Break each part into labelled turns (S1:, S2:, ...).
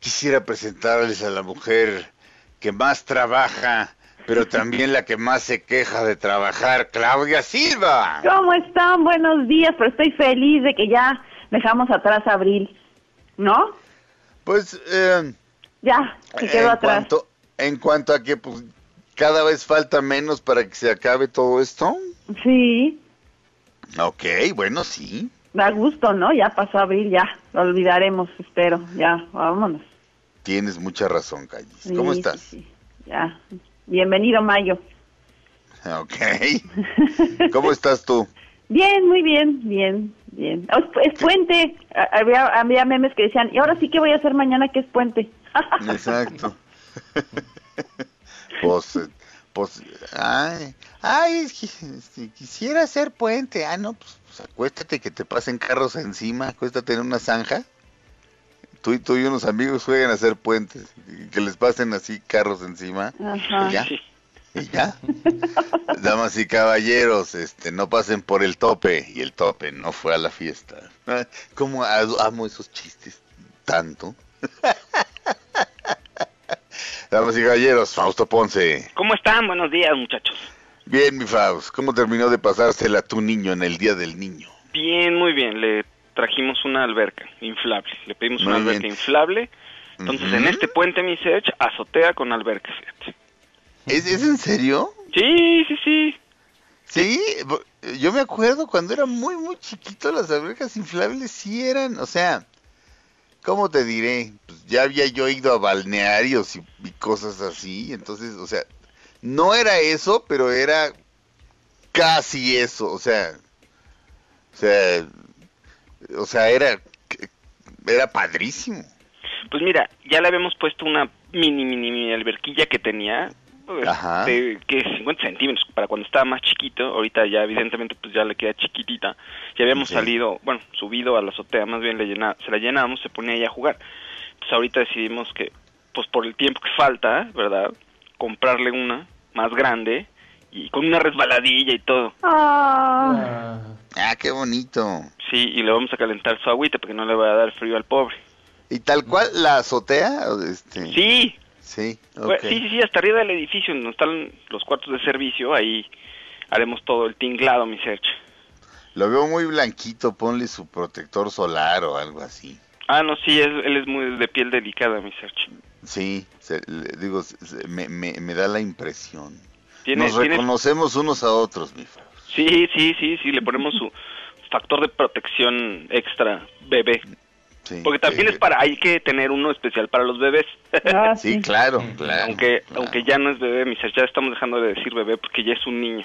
S1: Quisiera presentarles a la mujer que más trabaja, pero también la que más se queja de trabajar, Claudia Silva.
S2: ¿Cómo están? Buenos días, pero estoy feliz de que ya dejamos atrás abril, ¿no?
S1: Pues, eh,
S2: Ya, se quedó
S1: en
S2: atrás.
S1: cuanto, en cuanto a que pues, cada vez falta menos para que se acabe todo esto.
S2: Sí,
S1: Ok, bueno, sí.
S2: da gusto, ¿no? Ya pasó abril, ya, lo olvidaremos, espero, ya, vámonos.
S1: Tienes mucha razón, Callis.
S2: Sí,
S1: ¿Cómo estás?
S2: sí, ya, bienvenido Mayo.
S1: Ok. ¿Cómo estás tú?
S2: Bien, muy bien, bien, bien. Oh, Es, es puente, A- había, había memes que decían, y ahora sí que voy a hacer mañana que es puente.
S1: Exacto. pues, eh, pues, ay, ay, es que, este, quisiera hacer puente. Ah, no, pues, pues, acuéstate que te pasen carros encima, acuéstate en una zanja. Tú y tú y unos amigos jueguen a hacer puentes, y que les pasen así carros encima.
S2: Ajá.
S1: Y ya. Y ya. Damas y caballeros, este, no pasen por el tope. Y el tope no fue a la fiesta. Como amo esos chistes tanto. Damas y caballeros, Fausto Ponce.
S3: ¿Cómo están? Buenos días, muchachos.
S1: Bien, mi Faust, ¿cómo terminó de pasársela tu niño en el Día del Niño?
S3: Bien, muy bien. Le trajimos una alberca inflable. Le pedimos una alberca inflable. Entonces, en este puente, mi Sech, azotea con alberca, fíjate.
S1: ¿Es, es en serio?
S3: Sí, sí, sí.
S1: Sí, yo me acuerdo cuando era muy, muy chiquito, las albercas inflables sí eran, o sea, ¿cómo te diré? Pues ya había yo ido a balnearios y, y cosas así, entonces, o sea, no era eso, pero era casi eso, o sea, o sea, o sea, era, era padrísimo.
S3: Pues mira, ya le habíamos puesto una mini, mini, mini alberquilla que tenía.
S1: Ajá.
S3: de que 50 centímetros para cuando estaba más chiquito. Ahorita ya, evidentemente, pues ya le queda chiquitita. Ya habíamos
S1: Sí.
S3: salido, bueno, subido a la azotea, más bien le llena, se la llenábamos, se ponía ahí a jugar. Pues ahorita decidimos que, pues por el tiempo que falta, ¿verdad? Comprarle una más grande y con una resbaladilla y todo.
S2: Ah,
S1: Ah, qué bonito.
S3: Sí, y le vamos a calentar su agüita porque no le va a dar frío al pobre.
S1: ¿Y tal cual la azotea? Este,
S3: Sí,
S1: Sí.
S3: Sí, sí, sí, hasta arriba del edificio donde están los cuartos de servicio, ahí haremos todo el tinglado, mi search.
S1: Lo veo muy blanquito, ponle su protector solar o algo así.
S3: Ah, no, sí, es- él es muy de piel delicada, mi search.
S1: Sí, se- le- digo, se- se- me, me, me da la impresión.
S3: Tiene,
S1: Nos
S3: tiene-
S1: reconocemos unos a otros, mi.
S3: Sí, sí, sí, sí, le ponemos su factor de protección extra bebé.
S1: Sí,
S3: Porque también
S1: sí,
S3: es para, hay que tener uno especial para los bebés.
S2: ah,
S1: Sí,
S2: sí.
S1: claro, claro.
S3: aunque
S1: claro.
S3: aunque ya no es bebé, mi search, ya estamos dejando de decir bebé porque ya es un niño.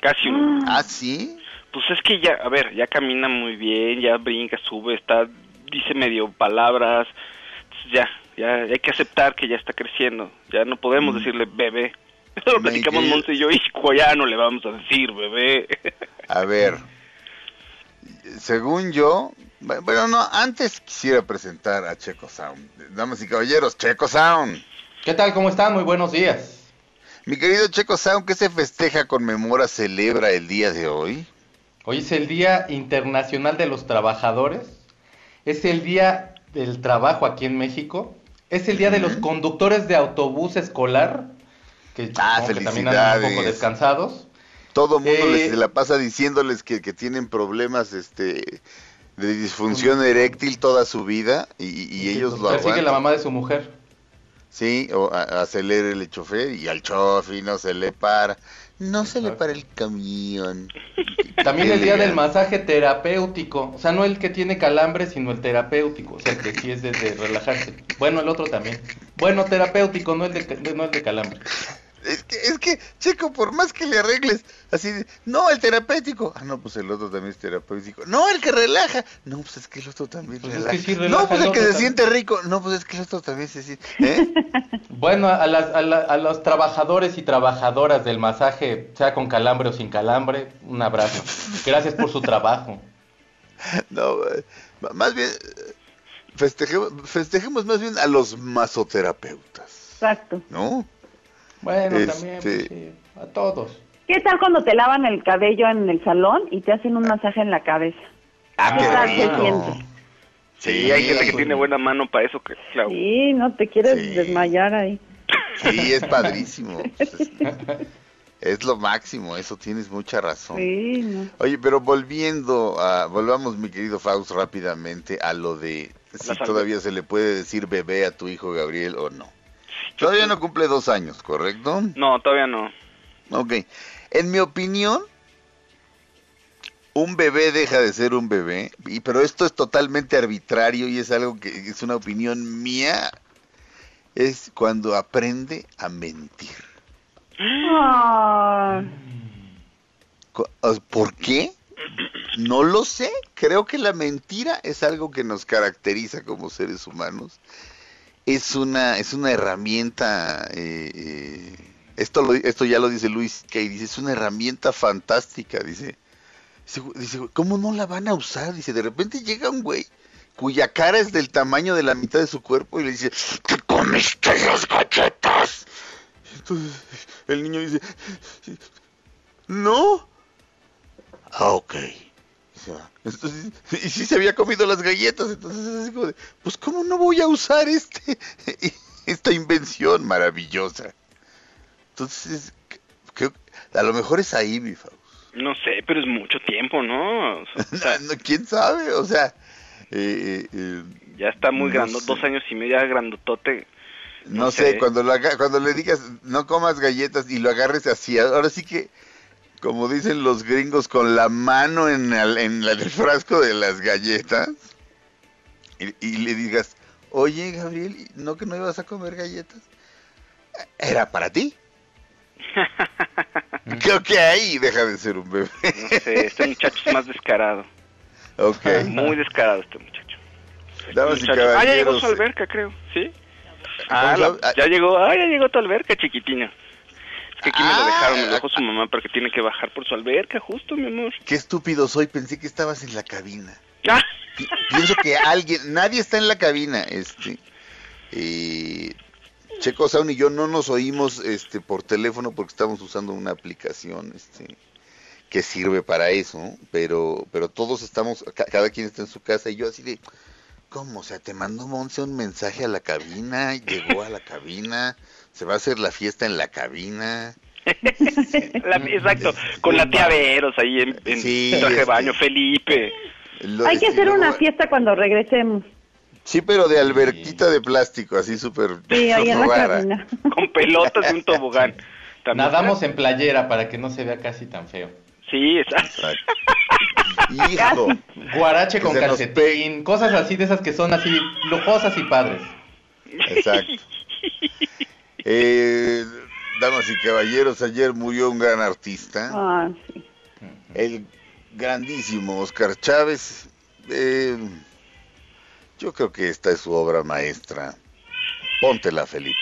S3: Casi un niño.
S1: Ah, sí.
S3: Pues es que ya, a ver, ya camina muy bien, ya brinca, sube, está, dice medio palabras, Entonces ya, ya hay que aceptar que ya está creciendo, ya no podemos decirle bebé. Lo
S1: Me
S3: platicamos Monse y yo, y ya no le vamos a decir bebé.
S1: A ver, según yo, bu- bueno, no, antes quisiera presentar a Checo Sound. Damas y caballeros, Checo Sound.
S4: ¿Qué tal? ¿Cómo están? Muy buenos días.
S1: Mi querido Checo Sound, ¿qué se festeja, conmemora, celebra el día de hoy?
S4: Hoy es el Día Internacional de los Trabajadores. Es el Día del Trabajo aquí en México. Es el Día de los conductores de autobús escolar. Que,
S1: Ah,
S4: que también andan un poco descansados.
S1: Todo mundo
S4: Eh,
S1: les se la pasa diciéndoles que, que tienen problemas este de disfunción eréctil toda su vida y, y ellos lo
S4: persigue
S1: aguantan.
S4: la mamá de su mujer.
S1: Sí, o acelere el chofer y al chofer no se le para. No se le para el camión.
S4: También el día del masaje terapéutico, o sea, no el que tiene calambre, sino el terapéutico, o sea, que sí es de, de relajarse. Bueno, el otro también. Bueno, terapéutico, no el de, no el de calambre.
S1: Es que, es que, chico, por más que le arregles, así, de, no, el terapéutico. Ah, no, pues el otro también es terapéutico. No, el que relaja. No, pues es que el otro también
S4: Pues es
S1: relaja.
S4: que sí relaja
S1: no, pues
S4: el
S1: el que se
S4: también.
S1: siente rico. No, pues es que el otro también se siente. ¿Eh?
S4: Bueno, a, las- a la- a los trabajadores y trabajadoras del masaje, sea con calambre o sin calambre, un abrazo. Gracias por su trabajo.
S1: No, más bien, festejemos, festejemos más bien a los masoterapeutas,
S2: Exacto.
S1: ¿no?
S4: Bueno,
S1: Este-
S4: también, pues, sí, a todos.
S2: ¿Qué tal cuando te lavan el cabello en el salón y te hacen un masaje en la cabeza?
S1: Ah,
S2: ¿Qué
S1: qué
S2: tal se siente?
S3: Sí, hay gente que
S1: Sí.
S3: tiene buena mano para eso, claro.
S2: Sí, no te quieres
S1: Sí.
S2: desmayar ahí.
S1: Sí, es padrísimo. Es, es lo máximo, eso tienes mucha razón.
S2: Sí, no.
S1: Oye, pero volviendo a, volvamos mi querido Faust rápidamente a lo de si todavía se le puede decir bebé a tu hijo Gabriel o no. Todavía no cumple dos años, ¿correcto?
S3: No, todavía no.
S1: Ok. En mi opinión, un bebé deja de ser un bebé, y, pero esto es totalmente arbitrario y es algo que es una opinión mía, es cuando aprende a mentir.
S2: Ah,
S1: ¿Por qué? No lo sé. Creo que la mentira es algo que nos caracteriza como seres humanos. Es una, es una herramienta. eh, eh, esto, esto ya lo dice Luis Kay. Dice, es una herramienta fantástica. Dice, dice, dice, ¿cómo no la van a usar? Dice, de repente llega un güey cuya cara es del tamaño de la mitad de su cuerpo y le dice, ¿te comiste las galletas? Entonces el niño dice, no. Ah, ok. Y se va. Entonces, y sí se había comido las galletas, entonces es así como de, pues cómo no voy a usar este esta invención maravillosa. Entonces, creo- a lo mejor es ahí, mi Faust.
S3: No sé, pero es mucho tiempo, ¿no? O sea,
S1: No, ¿Quién sabe? O sea, eh, eh, eh,
S3: ya está muy
S1: No
S3: grande, dos años y medio, grandotote.
S1: no,
S3: No
S1: sé,
S3: sé.
S1: cuando, lo cuando le digas no comas galletas y lo agarres así, ahora sí que, como dicen los gringos, con la mano en el, en la- el frasco de las galletas y, y le digas, oye Gabriel, ¿no que no ibas a comer galletas? Era para ti. Creo que ahí deja de ser un bebé.
S3: No sé, este muchacho es más descarado.
S1: ok.
S3: Muy descarado este muchacho.
S1: Damas y
S3: Muchacho. Ah, ya llegó su alberca, creo. ¿Sí? Ah,
S1: ¿Cómo
S3: la-
S1: se-
S3: ya llegó, ah, ya llegó tu alberca, chiquitina. Es que aquí me lo
S1: Ah,
S3: dejaron, me lo dejó su mamá porque tiene que bajar por su alberca, justo, mi amor.
S1: Qué estúpido soy, pensé que estabas en la cabina.
S3: Ah,
S1: Pi- pienso que alguien, nadie está en la cabina, este, eh, Checo Sound y yo no nos oímos, este, por teléfono porque estamos usando una aplicación, este, que sirve para eso, ¿no? pero, pero todos estamos, ca- cada quien está en su casa y yo así de, ¿cómo? O sea, te mandó Monse un mensaje a la cabina, llegó a la cabina, se va a hacer la fiesta en la cabina.
S3: la- exacto, con la tía Veros ahí en, en
S1: Sí,
S3: traje de
S1: este-
S3: baño, Felipe.
S1: Lo-
S2: hay que
S1: este,
S2: hacer una fiesta cuando regresemos.
S1: Sí, pero de alberquita de plástico, así súper
S2: Sí, ahí en la cabina.
S3: con pelotas y un tobogán. También-
S4: Nadamos en playera para que no se vea casi tan feo.
S3: Sí, exacto.
S1: Hijo.
S4: Guarache con calcetín, cosas así de esas que son así lujosas y padres.
S1: Exacto. Eh, damas y caballeros, ayer murió un gran artista,
S2: Ah, sí.
S1: el grandísimo Oscar Chávez. Eh, yo creo que esta es su obra maestra. Póntela, Felipe.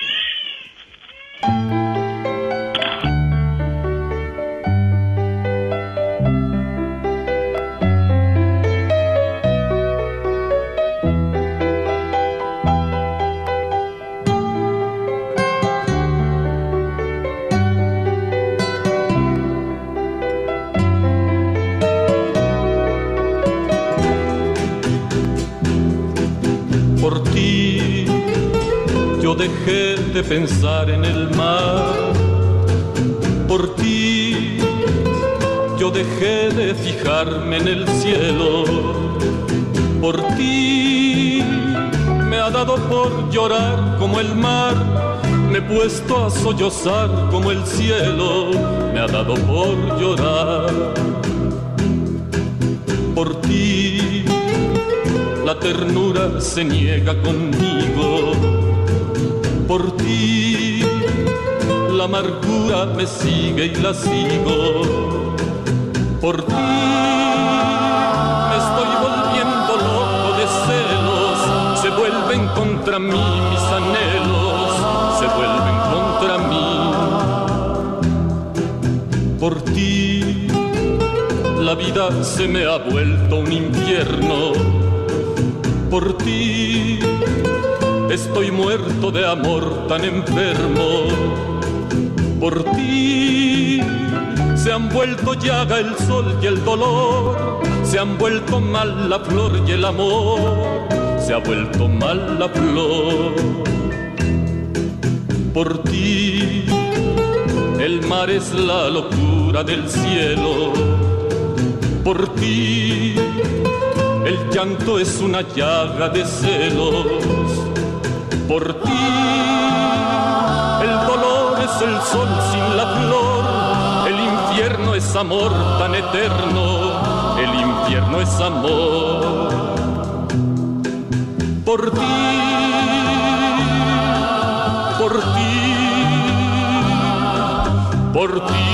S5: Llorar como el mar, me he puesto a sollozar como el cielo, me ha dado por llorar. Por ti, la ternura se niega conmigo. Por ti, la amargura me sigue y la sigo. Por ti, mí mis anhelos, se vuelven contra mí. Por ti, la vida se me ha vuelto un infierno. Por ti, estoy muerto de amor tan enfermo. Por ti, se han vuelto llaga el sol y el dolor, se han vuelto mal la flor y el amor, se ha vuelto mal la flor. Por ti, el mar es la locura del cielo. Por ti, el llanto es una llaga de celos. Por ti, el dolor es el sol sin la flor. El infierno es amor tan eterno. El infierno es amor. Por ti, por ti, por ti.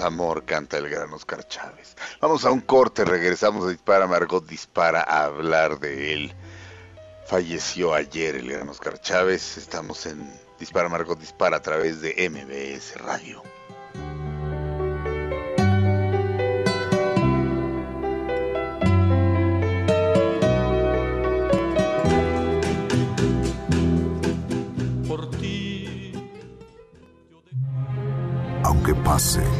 S1: Es amor, canta el gran Oscar Chávez. Vamos a un corte, regresamos a Dispara, Margot Dispara a hablar de él. Falleció ayer el gran Oscar Chávez. Estamos en Dispara, Margot Dispara a través de MBS Radio.
S5: Por ti.
S6: Aunque pase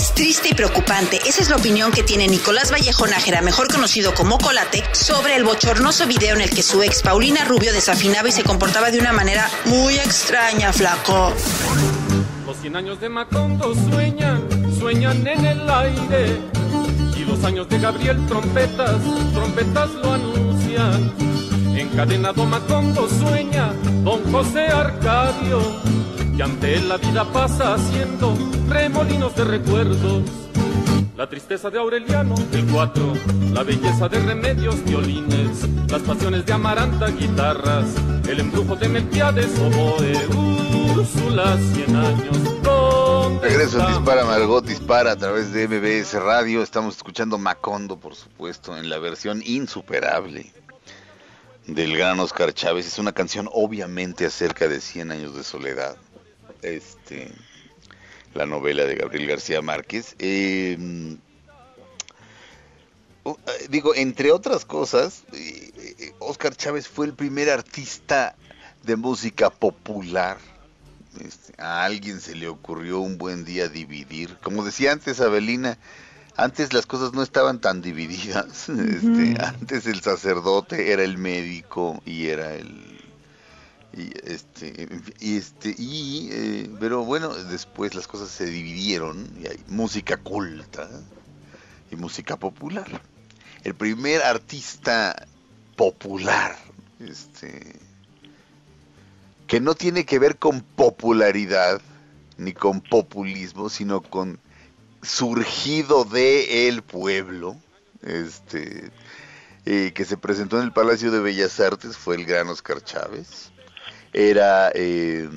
S7: Es triste y preocupante. Esa es la opinión que tiene Nicolás Vallejo Nájera, mejor conocido como Colate, sobre el bochornoso video en el que su ex Paulina Rubio desafinaba y se comportaba de una manera muy extraña, flaco.
S5: Los 100 años de Macondo sueñan, sueñan en el aire. Y los años de Gabriel trompetas, trompetas lo anuncian. Encadenado Macondo sueña, don José Arcadio. Y ante la vida pasa haciendo remolinos de recuerdos. La tristeza de Aureliano, el 4, la belleza de Remedios, violines, las pasiones de Amaranta, guitarras, el embrujo de Melquiades, oboe, Úrsula, 100 años. ¿dónde
S1: Regreso
S5: está?
S1: Dispara, Margot Dispara a través de MBS Radio. Estamos escuchando Macondo, por supuesto, en la versión insuperable del gran Oscar Chávez. Es una canción obviamente acerca de 100 años de soledad. Este, la novela de Gabriel García Márquez. Eh, uh, eh, digo, entre otras cosas, eh, eh, Oscar Chávez fue el primer artista de música popular. Este, a alguien se le ocurrió un buen día dividir. Como decía antes Abelina, antes las cosas no estaban tan divididas. Este, antes el sacerdote era el médico y era el y este y este y eh, pero bueno después las cosas se dividieron y hay música culta y música popular. El primer artista popular este que no tiene que ver con popularidad ni con populismo sino con surgido de el pueblo este eh, que se presentó en el Palacio de Bellas Artes fue el gran Oscar Chávez era eh,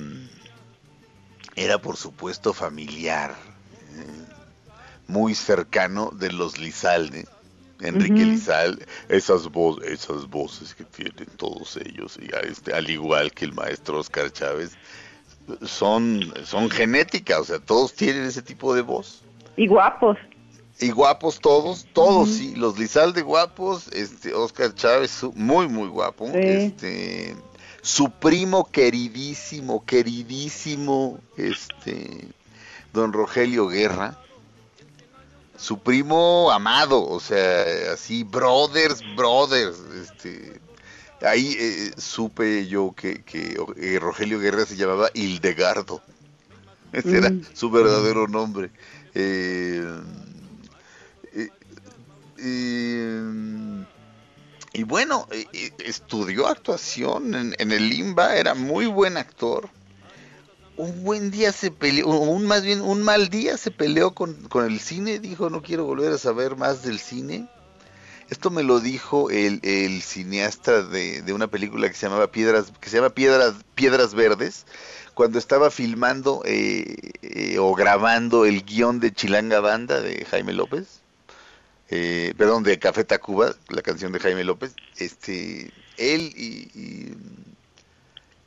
S1: era por supuesto familiar eh, muy cercano de los Lizalde Enrique Lizal, esas, voces esas voces que tienen todos ellos, y este, al igual que el maestro Oscar Chávez, son, son genéticas, o sea, todos tienen ese tipo de voz.
S2: Y guapos.
S1: Y guapos todos, todos, sí, los Lizalde guapos, este, Oscar Chávez, muy, muy guapo, este, su primo queridísimo, queridísimo, este, don Rogelio Guerra, su primo amado, o sea, así, brothers, brothers, este, ahí eh, supe yo que, que eh, Rogelio Guerra se llamaba Hildegardo, ese era mm. su verdadero nombre. Eh, y bueno, estudió actuación en, el Limba, era muy buen actor un buen día se peleó, un más bien un mal día se peleó con, el cine, dijo no quiero volver a saber más del cine. Esto me lo dijo el, el cineasta de, de, una película que se llamaba Piedras, que se llama Piedras, Piedras Verdes, cuando estaba filmando eh, eh, o grabando el guion de Chilanga Banda de Jaime López, eh, perdón, de Café Tacuba, la canción de Jaime López, este, él y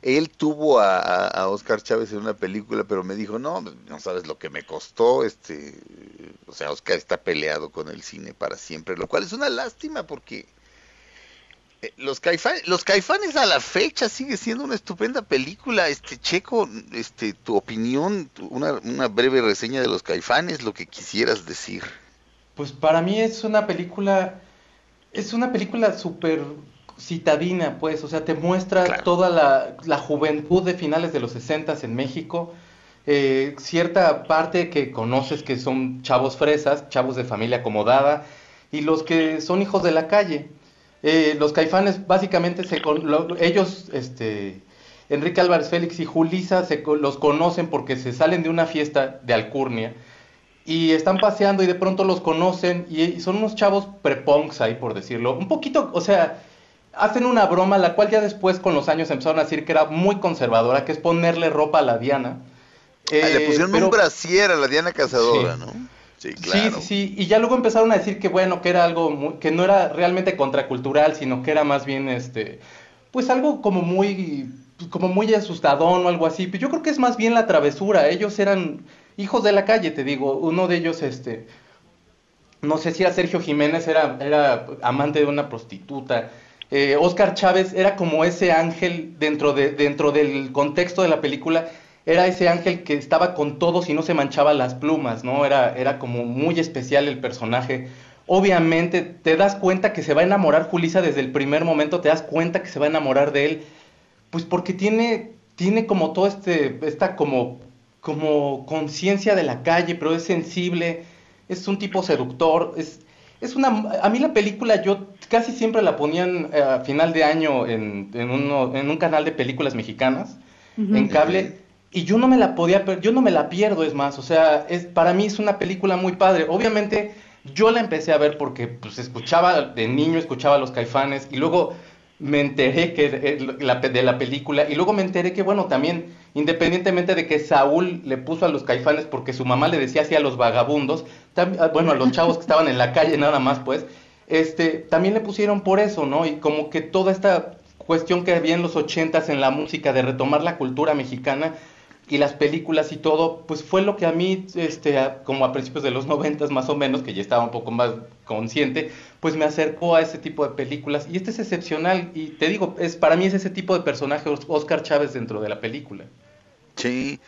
S1: él tuvo a, Oscar Chávez en una película, pero me dijo, no, no sabes lo que me costó, este, o sea, Oscar está peleado con el cine para siempre, lo cual es una lástima porque eh, los caifanes, los caifanes a la fecha sigue siendo una estupenda película, este Checo, este, tu opinión, una, una breve reseña de los caifanes, lo que quisieras decir.
S4: Pues para mí es una película, es una película súper citadina, pues, o sea, te muestra toda la, juventud de finales de los 60 en México, eh, cierta parte que conoces que son chavos fresas, chavos de familia acomodada, y los que son hijos de la calle. Eh, los caifanes, básicamente, se ellos, este, Enrique Álvarez Félix y Julisa, se, los conocen porque se salen de una fiesta de Alcurnia, y están paseando y de pronto los conocen, y, y son unos chavos prepunks ahí, por decirlo, un poquito, o sea, hacen una broma, la cual ya después con los años empezaron a decir que era muy conservadora, que es ponerle ropa a la Diana.
S1: Ah, le pusieron un brasier a la Diana Cazadora, ¿no?
S4: Sí, claro. Sí, sí, y ya luego empezaron a decir que bueno, que era algo que no era realmente contracultural, sino que era más bien este, pues algo como muy, como muy asustadón o algo así. Yo creo que es más bien la travesura. Ellos eran hijos de la calle, te digo. Uno de ellos, este, no sé si era Sergio Jiménez, era, era amante de una prostituta. Eh, Oscar Chávez era como ese ángel dentro, de, dentro del contexto de la película, era ese ángel que estaba con todos y no se manchaba las plumas, ¿no? Era, era como muy especial el personaje. Obviamente te das cuenta que se va a enamorar Julisa desde el primer momento, te das cuenta que se va a enamorar de él, pues porque tiene, tiene como todo este, esta como, como conciencia de la calle, pero es sensible, es un tipo seductor, es, es una, a mí la película yo casi siempre la ponían eh, a final de año en, en, uno, en un canal de películas mexicanas, en cable, y yo no me la podía, yo no me la pierdo, es más, o sea, es, para mí es una película muy padre. Obviamente yo la empecé a ver porque pues escuchaba, de niño escuchaba a los caifanes, y luego me enteré que de la película, y luego me enteré que, bueno, también independientemente de que Saúl le puso a los caifanes porque su mamá le decía así a los vagabundos, ah, bueno, a los chavos que estaban en la calle nada más, pues, este, también le pusieron por eso, ¿no? Y como que toda esta cuestión que había en los ochentas en la música de retomar la cultura mexicana y las películas y todo, pues fue lo que a mí, este, como a principios de los noventas más o menos, que ya estaba un poco más consciente, pues me acercó a ese tipo de películas. Y este es excepcional, y te digo, es para mí es ese tipo de personaje Oscar Chávez dentro de la película.
S1: Sí,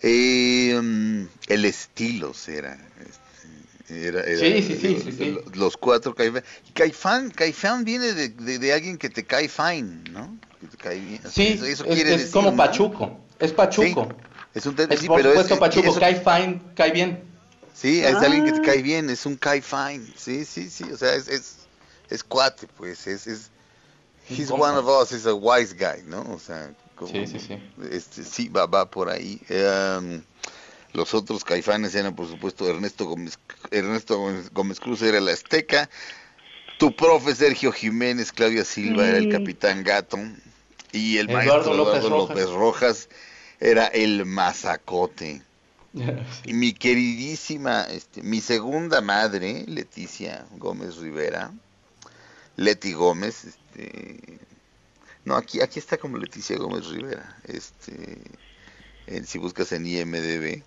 S1: eh, el estilo será. Este, era,
S4: sí, sí, sí, sí,
S1: Los cuatro Caifán. Caifán, Caifán viene de, de, alguien que te cae fine, ¿no? Que te cae bien.
S4: Sí, eso, es, es como Pachuco. Es Pachuco.
S1: es un sí,
S4: por supuesto, Pachuco, cae fine, cae bien.
S1: Sí, es alguien que te ah. cae bien, es un cae fine. Sí, sí, sí. O sea, es, es, es cuate, pues. Es, es, he's one of us, he's a wise guy, ¿no? O sea,
S4: sí, sí, sí.
S1: Este, sí, va, va por ahí. Em, los otros caifanes eran, por supuesto, Ernesto Gómez, Ernesto Gómez Cruz era el Azteca, tu profe Sergio Jiménez, Claudia Silva era el Capitán Gato, y el maestro Eduardo López, Rojas. era el Mazacote. Y mi queridísima, este, mi segunda madre, Leticia Gómez Rivera, Leti Gómez, este, no, aquí, aquí está como Leticia Gómez Rivera, este, si buscas en IMDB,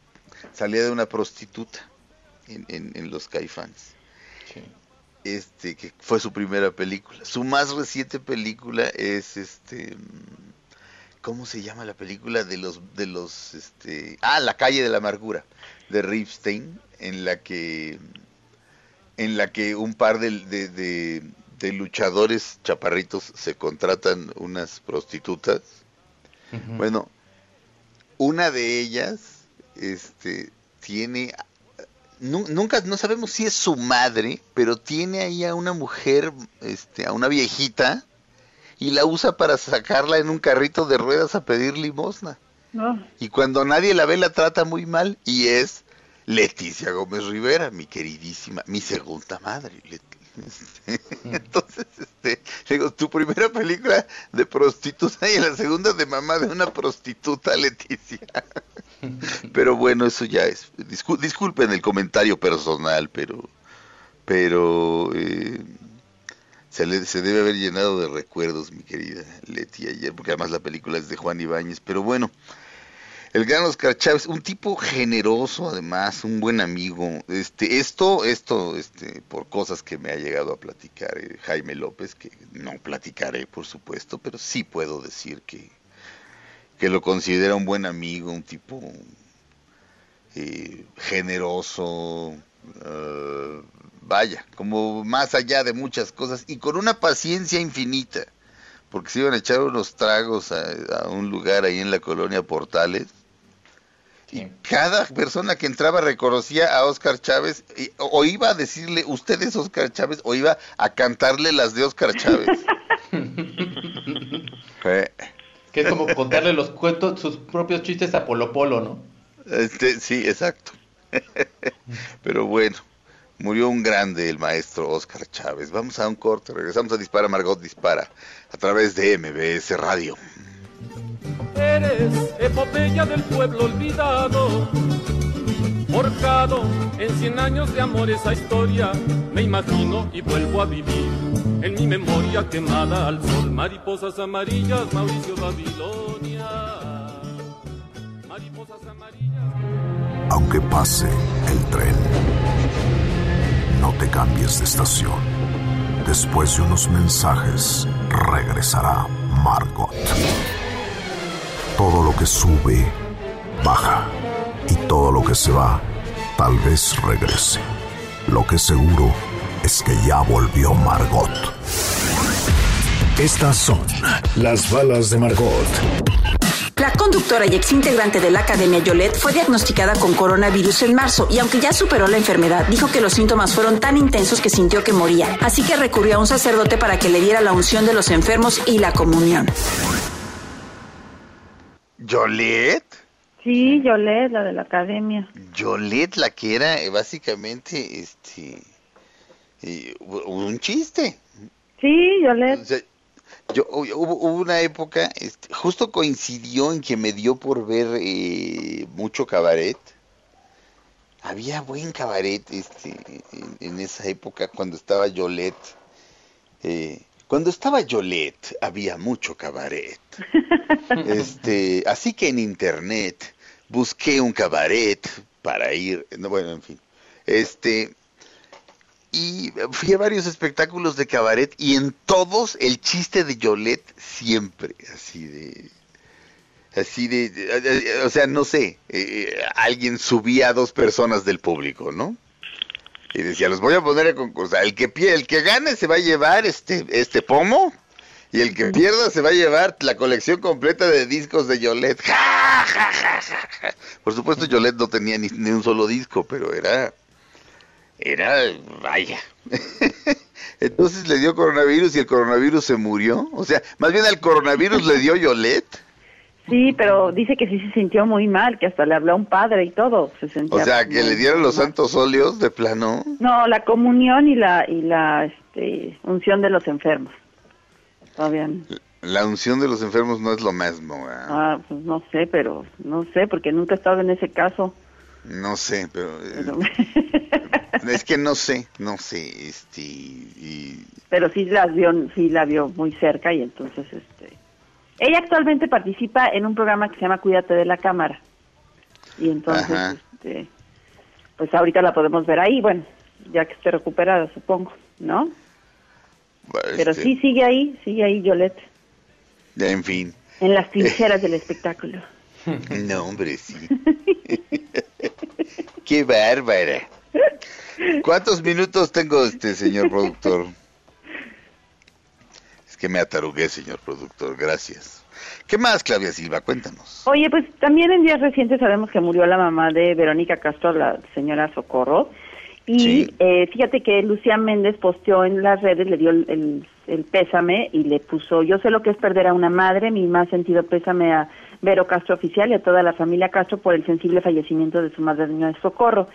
S1: salía de una prostituta en, en, Los Caifanes. Este, que fue su primera película. Su más reciente película es este ¿cómo se llama la película de los de los este ah la calle de la amargura de Ripstein en la que en la que un par de, de, luchadores chaparritos se contratan unas prostitutas bueno una de ellas este tiene nunca no sabemos si es su madre pero tiene ahí a una mujer este a una viejita y la usa para sacarla en un carrito de ruedas a pedir limosna. Y cuando nadie la ve la trata muy mal y es Leticia Gómez Rivera, mi queridísima, mi segunda madre. Entonces, este, digo, tu primera película de prostituta y la segunda de mamá de una prostituta, Leticia. Pero bueno, eso ya es. disculpen el comentario personal, pero, pero eh, se, le, se debe haber llenado de recuerdos, mi querida Leti, ayer, porque además la película es de Juan Ibáñez. Pero bueno, el gran Oscar Chávez, un tipo generoso, además, un buen amigo. Este, esto, esto, este, por cosas que me ha llegado a platicar eh, Jaime López, que no platicaré, por supuesto, pero sí puedo decir que, que lo considera un buen amigo, un tipo eh, generoso, uh, vaya, como más allá de muchas cosas y con una paciencia infinita, porque se iban a echar unos tragos a, un lugar ahí en la colonia Portales. Y cada persona que entraba reconocía a Oscar Chávez, o iba a decirle, usted es Oscar Chávez, o iba a cantarle las de Oscar Chávez.
S4: Que es como contarle los cuentos, sus propios chistes a Polo Polo, ¿no?
S1: Este, sí, exacto. Pero bueno, Murió un grande el maestro Oscar Chávez. Vamos a un corte, regresamos a Dispara Margot Dispara a través de MBS Radio.
S5: Eres epopeya del pueblo olvidado, forjado en cien años de amor esa historia. Me imagino y vuelvo a vivir en mi memoria quemada al sol. Mariposas amarillas, Mauricio Babilonia.
S6: Mariposas amarillas. Aunque pase el tren no te cambies de estación. Después de unos mensajes, regresará Margot. Todo lo que sube, baja. Y todo lo que se va, tal vez regrese. Lo que seguro es que ya volvió Margot.
S8: Estas son las balas de Margot.
S7: La conductora y exintegrante de la Academia Yolet fue diagnosticada con coronavirus en marzo y aunque ya superó la enfermedad, dijo que los síntomas fueron tan intensos que sintió que moría. Así que recurrió a un sacerdote para que le diera la unción de los enfermos y la comunión.
S1: ¿Yolet?
S2: Sí, Yolet, la de la Academia.
S1: Yolet, la que era eh, básicamente este un chiste.
S2: Sí, Yolet.
S1: Yo, hubo, una época, este, justo coincidió en que me dio por ver eh, mucho cabaret. Había buen cabaret este, en, esa época cuando estaba Yolet. Eh, cuando estaba Yolet había mucho cabaret. Este, así que en internet busqué un cabaret para ir, bueno, en fin. Este, y fui a varios espectáculos de cabaret y en todos el chiste de Yolet siempre, así de... Así de, o sea, no sé, eh, alguien subía a dos personas del público, ¿no? Y decía, los voy a poner a concursar. El que, el que gane se va a llevar este, este pomo y el que pierda se va a llevar la colección completa de discos de Yolet. Por supuesto, Yolet no tenía ni, ni un solo disco, pero era era, vaya. Entonces le dio coronavirus y el coronavirus se murió. O sea, más bien al coronavirus le dio Yolet.
S2: Sí, pero dice que sí se sintió muy mal, que hasta le habló a un padre y todo. Se
S1: o sea, que le dieron los santos óleos de plano.
S2: No, la comunión y la y la este, unción de los enfermos. Todavía
S1: La unción de los enfermos no es lo mismo.
S2: Ah, pues no sé, pero no sé, porque nunca he estado en ese caso.
S1: No sé, pero... es que no sé, no sé, este... Y...
S2: Pero sí la vio, sí la vio muy cerca y entonces, este... Ella actualmente participa en un programa que se llama Cuídate de la Cámara. Y entonces, este, pues ahorita la podemos ver ahí, bueno, ya que esté recuperada, supongo, ¿no? Pero este sí, sigue ahí, sigue ahí Yolette.
S1: En fin.
S2: En las trincheras del espectáculo.
S1: No, hombre, sí. Qué bárbara. ¿Cuántos minutos tengo este señor productor? Es que me atarugué, señor productor. Gracias. ¿Qué más, Claudia Silva? Cuéntanos.
S2: Oye, pues también en días recientes sabemos que murió la mamá de Verónica Castro, la señora Socorro. Y eh, fíjate que Lucía Méndez posteó en las redes, le dio el, el, pésame y le puso, yo sé lo que es perder a una madre, mi más sentido pésame a Vero Castro Oficial y a toda la familia Castro por el sensible fallecimiento de su madre, doña Socorro.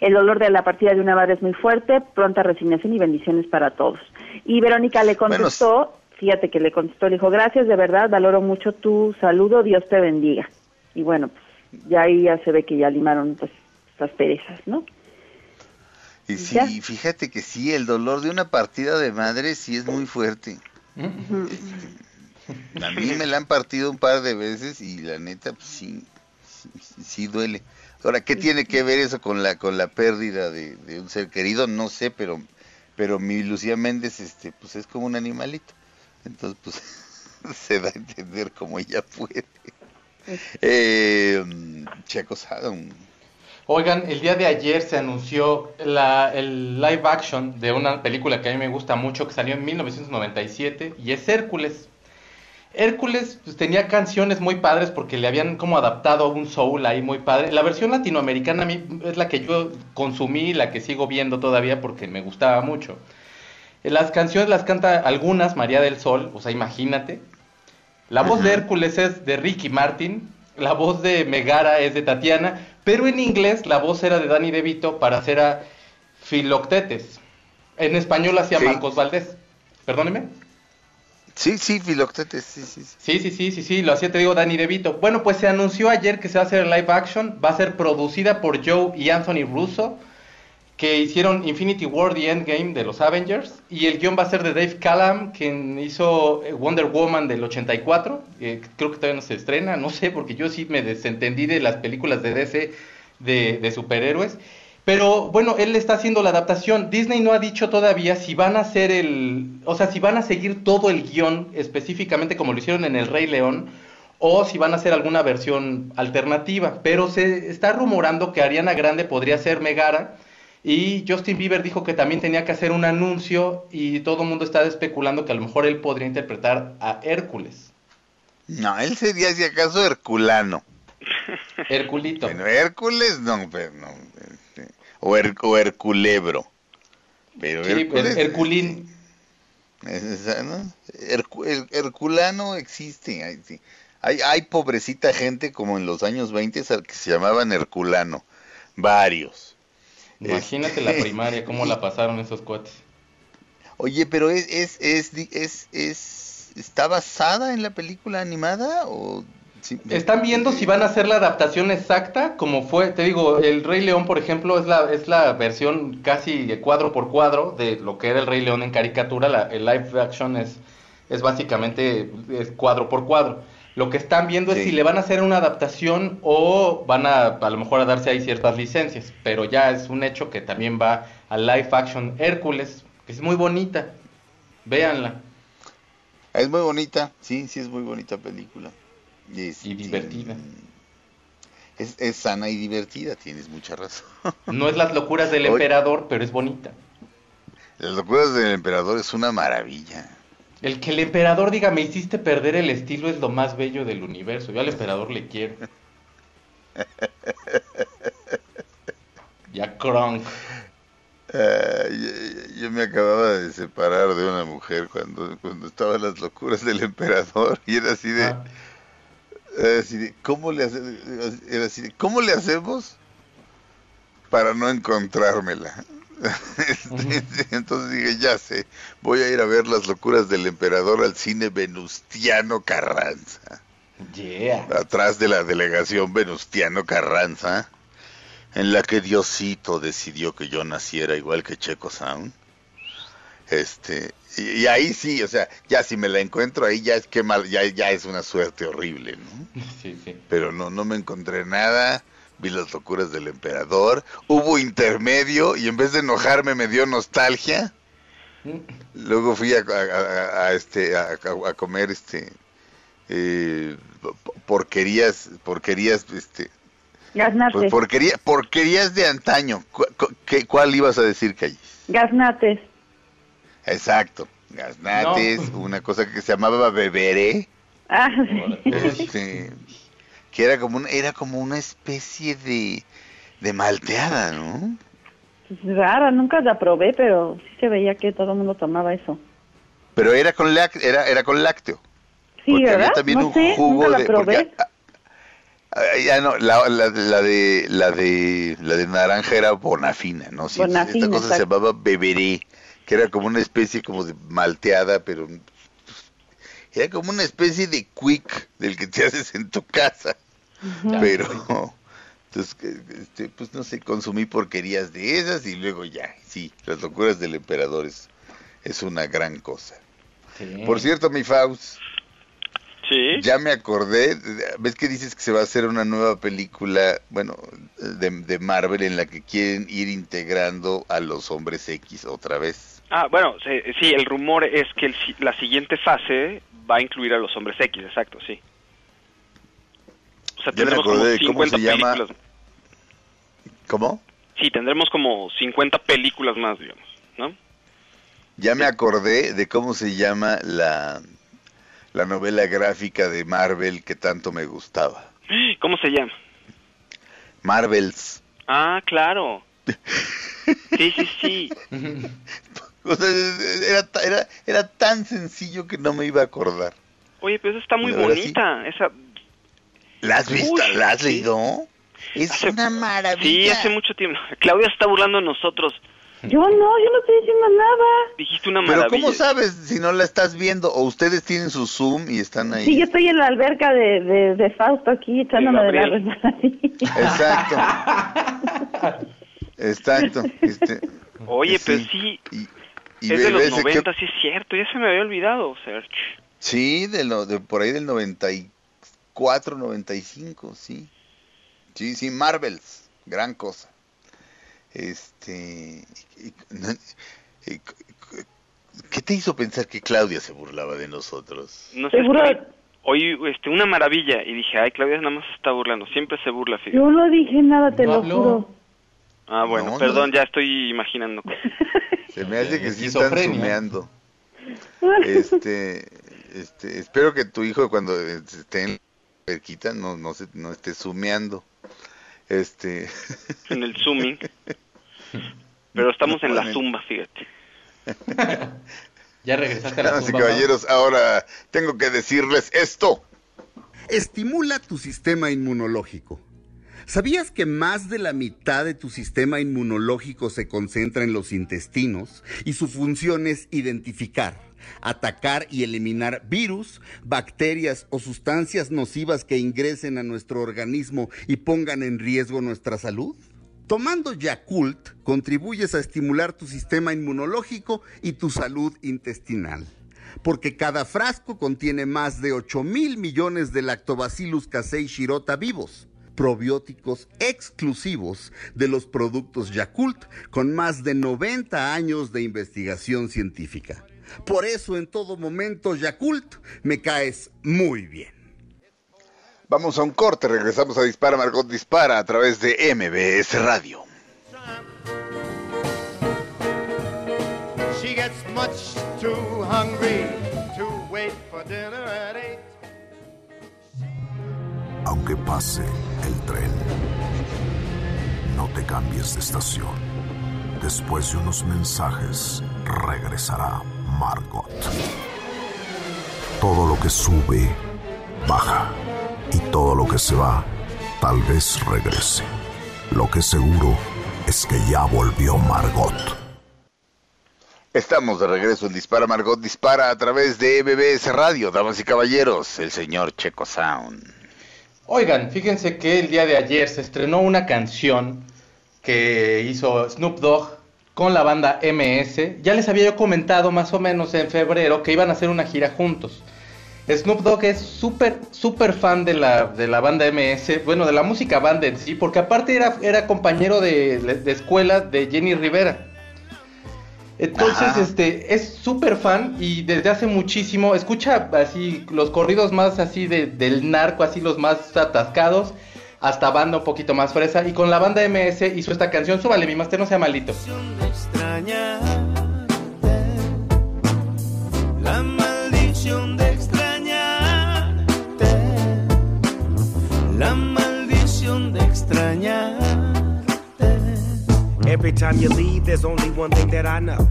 S2: El dolor de la partida de una madre es muy fuerte, pronta resignación y bendiciones para todos. Y Verónica le contestó, fíjate que le contestó, le dijo, gracias de verdad, valoro mucho tu saludo, Dios te bendiga. Y bueno, pues ya ahí ya se ve que ya limaron pues estas perezas, ¿no?
S1: Y sí, fíjate que sí, el dolor de una partida de madre sí es muy fuerte. a mí me la han partido un par de veces y la neta, pues sí, sí, duele. Ahora, ¿qué tiene que ver eso con la con la pérdida de, de, un ser querido? No sé, pero pero mi Lucía Méndez, este, pues es como un animalito. Entonces, pues se da a entender como ella puede. Eh, Chaco un
S4: Oigan, el día de ayer se anunció la, el live action de una película que a mí me gusta mucho, que salió en 1997, y es Hércules. Hércules pues, tenía canciones muy padres porque le habían como adaptado un soul ahí muy padre. La versión latinoamericana a mí es la que yo consumí, la que sigo viendo todavía porque me gustaba mucho. Las canciones las canta algunas María del Sol, o sea, imagínate. La voz de Hércules es de Ricky Martin, la voz de Megara es de Tatiana, pero en inglés la voz era de Danny DeVito para hacer a Filoctetes. En español hacía Marcos Valdés. Perdóneme.
S1: Sí, sí, Filoctetes, sí, sí,
S4: sí. Sí, sí, lo hacía, te digo, Danny DeVito. Bueno, pues se anunció ayer que se va a hacer live action, va a ser producida por Joe y Anthony Russo, que hicieron Infinity War y Endgame de los Avengers, y el guion va a ser de Dave Callum, quien hizo eh, Wonder Woman del 84, eh, creo que todavía no se estrena, no sé, porque yo sí me desentendí de las películas de DC de, superhéroes, pero bueno, él está haciendo la adaptación. Disney no ha dicho todavía si van a hacer el, o sea, si van a seguir todo el guion específicamente como lo hicieron en El Rey León, o si van a hacer alguna versión alternativa, pero se está rumorando que Ariana Grande podría ser Megara, y Justin Bieber dijo que también tenía que hacer un anuncio y todo el mundo está especulando que a lo mejor él podría interpretar a Hércules.
S1: No, él sería si acaso Herculano.
S4: Herculito.
S1: Bueno, Hércules no, pero no. Este, o, Herculebro. Pero
S4: sí, Hércules, Herculín.
S1: ¿no? Herculano existe. Hay, hay, hay pobrecita gente como en los años 20 que se llamaban Herculano. Varios.
S4: Imagínate la primaria, cómo la pasaron esos cuates.
S1: Oye, pero es, es, es, es, es, ¿está basada en la película animada o
S4: Están viendo si van a hacer la adaptación exacta, como fue, te digo, el Rey León, por ejemplo, es la, es la versión casi cuadro por cuadro de lo que era el Rey León en caricatura, la, el live action es, es básicamente es cuadro por cuadro. Lo que están viendo es si le van a hacer una adaptación o van a a lo mejor a darse ahí ciertas licencias, pero ya es un hecho que también va a live action Hércules, que es muy bonita. Véanla.
S1: Es muy bonita, sí, sí es muy bonita película.
S4: Y divertida.
S1: Es, es, sana y divertida, tienes mucha razón.
S4: No es las locuras del emperador, pero es bonita.
S1: Las locuras del emperador es una maravilla.
S4: El que el emperador diga me hiciste perder el estilo es lo más bello del universo. Yo al emperador le quiero. ya Kronk.
S1: yo, me acababa de separar de una mujer cuando, cuando estaban las locuras del emperador y era así de, ah. De ¿cómo le era de, ¿cómo le hacemos para no encontrármela? Entonces dije, ya sé, voy a ir a ver las locuras del emperador al cine Venustiano Carranza. Atrás de la delegación Venustiano Carranza. en la que Diosito decidió que yo naciera igual que Checo Sound. Este, y, ahí sí, o sea, ya si me la encuentro ahí ya es que mal, ya, ya es una suerte horrible, ¿no?
S4: Sí, sí.
S1: Pero no, no me encontré nada, vi las locuras del emperador, hubo intermedio y en vez de enojarme me dio nostalgia. Mm. Luego fui a, este a, comer este eh, porquerías porquerías este
S2: Gaznates.
S1: Pues porquerías de antaño. ¿Cuál ibas a decir, Calles?
S2: Gaznates.
S1: Exacto. Gaznates, una cosa que se llamaba beberé.
S2: Ah,
S1: este, que era como, una, era como una especie de, de malteada, ¿no?
S2: Pues rara, nunca la probé, pero sí se veía que todo el mundo tomaba eso.
S1: Pero era con, lácteo, era, era con lácteo.
S2: Sí, ¿verdad?
S1: también un jugo de... Porque, ya no, la, la, la, de la de la de naranja era bonafina, ¿no? Sí, esta cosa se llamaba beberé, que era como una especie como de malteada, pero era como una especie de quick del que te haces en tu casa. Pero entonces este, pues no sé, consumí porquerías de esas y luego ya, sí, las locuras del emperador es, es una gran cosa. Por cierto, mi Faust, ya me acordé, ves que dices que se va a hacer una nueva película, bueno, de, Marvel en la que quieren ir integrando a los hombres X otra vez.
S3: Ah, bueno, sí, el rumor es que la siguiente fase va a incluir a los hombres X, exacto, sí.
S1: O sea, tendremos como 50 cómo se llama. ¿Cómo?
S3: Sí, tendremos como 50 películas más, digamos, ¿no?
S1: Ya me acordé de cómo se llama la la novela gráfica de Marvel que tanto me gustaba.
S3: ¿Cómo se llama?
S1: Marvels.
S3: Ah, claro. Sí, sí, sí.
S1: era, era, era tan sencillo que no me iba a acordar.
S3: Oye, pero esa está muy bonita. Esa...
S1: ¿La has visto? ¿La has leído? Es una maravilla.
S3: Sí, hace mucho tiempo. Claudia está burlando de nosotros.
S2: Yo no, yo no estoy diciendo nada.
S3: Dijiste una maravilla.
S1: Pero ¿cómo sabes si no la estás viendo? ¿O ustedes tienen su Zoom y están ahí?
S2: Sí, yo estoy en la alberca de, de, Fausto aquí echándome de la
S1: Exacto. Exacto. Este,
S3: Oye, pero sí. Es de los 90, sí es cierto. Ya se me había olvidado, Serge.
S1: Sí, de, lo, de por ahí del 94, 95, sí. Sí, sí, Marvels. Gran cosa. Este, ¿qué te hizo pensar que Claudia se burlaba de nosotros?
S3: No sé, oí este, una maravilla y dije, ay, Claudia nada más se está burlando, siempre se burla.
S2: Yo no dije nada, te lo juro.
S3: Ah, bueno, perdón, ya estoy imaginando.
S1: Se me hace que sí están sumeando. Este, este, espero que tu hijo cuando esté en la no, no, se, no esté sumeando. Este.
S3: En el zooming. Pero estamos en la zumba, fíjate.
S4: ya regresaste a la
S1: zumba. caballeros, ahora tengo que decirles esto.
S9: Estimula tu sistema inmunológico. ¿Sabías que más de la mitad de tu sistema inmunológico se concentra en los intestinos y su función es identificar, atacar y eliminar virus, bacterias o sustancias nocivas que ingresen a nuestro organismo y pongan en riesgo nuestra salud? Tomando Yakult contribuyes a estimular tu sistema inmunológico y tu salud intestinal, porque cada frasco contiene más de 8 mil millones de lactobacillus casei shirota vivos, probióticos exclusivos de los productos Yakult con más de 90 años de investigación científica. Por eso en todo momento Yakult me caes muy bien.
S1: Vamos a un corte, regresamos a Dispara, Margot Dispara a través de MBS Radio.
S6: Aunque pase el tren, no te cambies de estación. Después de unos mensajes, regresará Margot. Todo lo que sube, baja y todo lo que se va tal vez regrese. Lo que seguro es que ya volvió Margot.
S1: Estamos de regreso en Dispara Margot Dispara a través de MBS Radio, damas y caballeros, el señor Checo Sound.
S4: Oigan, fíjense que el día de ayer se estrenó una canción que hizo Snoop Dogg con la banda MS. Ya les había yo comentado más o menos en febrero que iban a hacer una gira juntos. Snoop Dogg es súper, súper fan de la, de la banda MS, bueno, de la música banda en sí, porque aparte era, era compañero de, de escuela de Jenny Rivera. Entonces, este, es súper fan y desde hace muchísimo, escucha así los corridos más así de, del narco, así los más atascados, hasta banda un poquito más fresa. Y con la banda MS hizo esta canción, súbale, mi máster no sea malito.
S10: La maldición de extrañarte, la maldición de extrañarte.
S11: Every time you leave, there's only one thing that I know.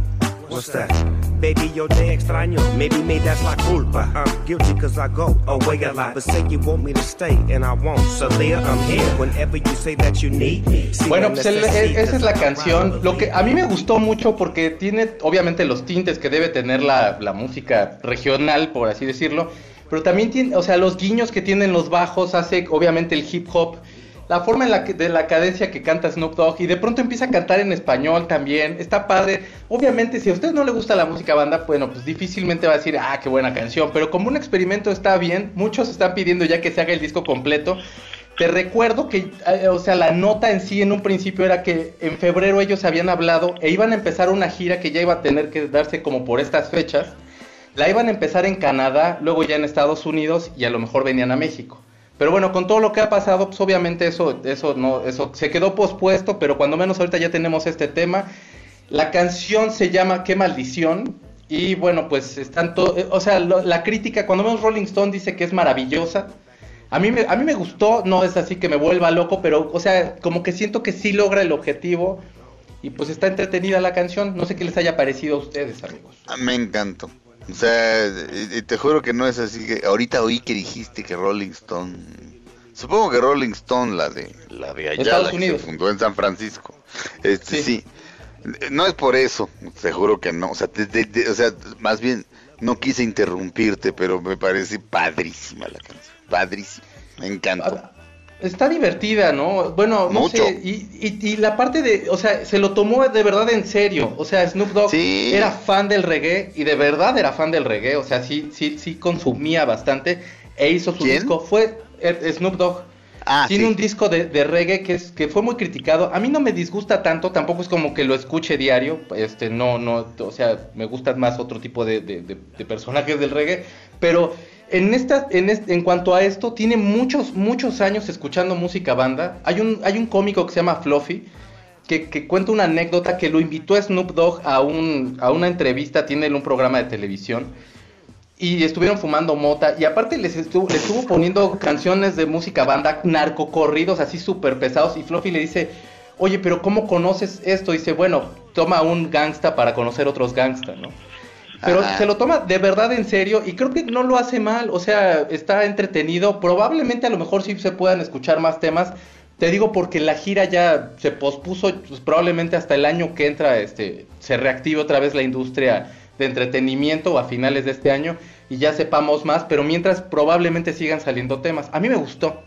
S11: What's that? Baby, yo te extraño. Maybe me that's la culpa. I'm guilty cause I go away a lot. But say you want me to stay and I won't. So Leah, I'm here whenever you say that you need me.
S4: Bueno, pues el, el, esa es la canción. Lo que a mí me gustó mucho porque tiene obviamente los tintes que debe tener la, la música regional, por así decirlo. Pero también tiene, o sea, los guiños que tienen los bajos hace obviamente el hip hop la forma en la que, de la cadencia que canta Snoop Dogg y de pronto empieza a cantar en español también, está padre. Obviamente, si a usted no le gusta la música banda, bueno, pues difícilmente va a decir, ah, qué buena canción, pero como un experimento está bien, muchos están pidiendo ya que se haga el disco completo. Te recuerdo que, eh, o sea, la nota en sí en un principio era que en febrero ellos habían hablado e iban a empezar una gira que ya iba a tener que darse como por estas fechas. La iban a empezar en Canadá, luego ya en Estados Unidos y a lo mejor venían a México. Pero bueno, con todo lo que ha pasado, pues obviamente eso, eso no, eso se quedó pospuesto, pero cuando menos ahorita ya tenemos este tema. La canción se llama Qué maldición. Y bueno, pues están todo, o sea, la crítica, cuando menos Rolling Stone dice que es maravillosa. A mí, me, a mí me gustó, no es así que me vuelva loco, pero, o sea, como que siento que sí logra el objetivo. Y pues está entretenida la canción. No sé qué les haya parecido a ustedes, amigos.
S1: Me encantó. O sea, te juro que no es así que ahorita oí que dijiste que Rolling Stone Supongo que Rolling Stone, la de la de allá, la que se fundó en San Francisco. Este, sí. No es por eso, seguro que no. O sea, o sea, más bien no quise interrumpirte, pero me parece padrísima la canción. Padrísima. Me encanta.
S4: Está divertida, ¿no? Bueno, no sé. Y, y, la parte de, o sea, se lo tomó de verdad en serio. O sea, Snoop Dogg era fan del reggae y de verdad era fan del reggae. O sea, sí, sí, sí consumía bastante e hizo su disco. Fue eh, Snoop Dogg. Ah, tiene un disco de, reggae que es que fue muy criticado. A mí no me disgusta tanto, tampoco es como que lo escuche diario. Este, no, no, o sea, me gustan más otro tipo de, de personajes del reggae. Pero en, esta, en, en cuanto a esto, tiene muchos, muchos años escuchando música banda. Hay un, hay un cómico que se llama Fluffy, que, que, cuenta una anécdota que lo invitó a Snoop Dogg a, un, a una entrevista, tiene un programa de televisión, y estuvieron fumando mota, y aparte les estuvo, les estuvo poniendo canciones de música banda, narcocorridos así súper pesados, y Fluffy le dice, oye, pero ¿cómo conoces esto? Y dice, bueno, toma un gangsta para conocer otros gangsta, ¿no? Pero se lo toma de verdad en serio y creo que no lo hace mal, o sea, está entretenido, probablemente a lo mejor sí se puedan escuchar más temas, te digo porque la gira ya se pospuso, pues probablemente hasta el año que entra este se reactive otra vez la industria de entretenimiento a finales de este año y ya sepamos más, pero mientras probablemente sigan saliendo temas. A mí me gustó.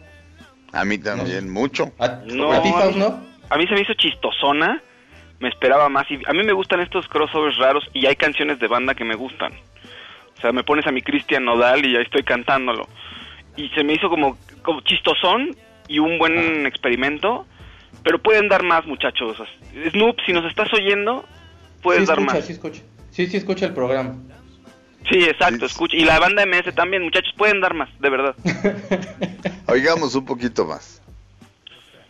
S1: A mí también, mucho.
S3: ¿A, no, a ti, no? A mí se me hizo chistosona me esperaba más. Y a mí me gustan estos crossovers raros y hay canciones de banda que me gustan. O sea, me pones a mi Cristian Nodal y ya estoy cantándolo. Y se me hizo como, como chistosón y un buen experimento. Pero pueden dar más, muchachos. Snoop, si nos estás oyendo, puedes dar más.
S4: Sí, escucha. Sí, sí, escucha el programa.
S3: Sí, exacto, escucha. Y la banda MS también, muchachos, pueden dar más, de verdad.
S1: Oigamos un poquito más.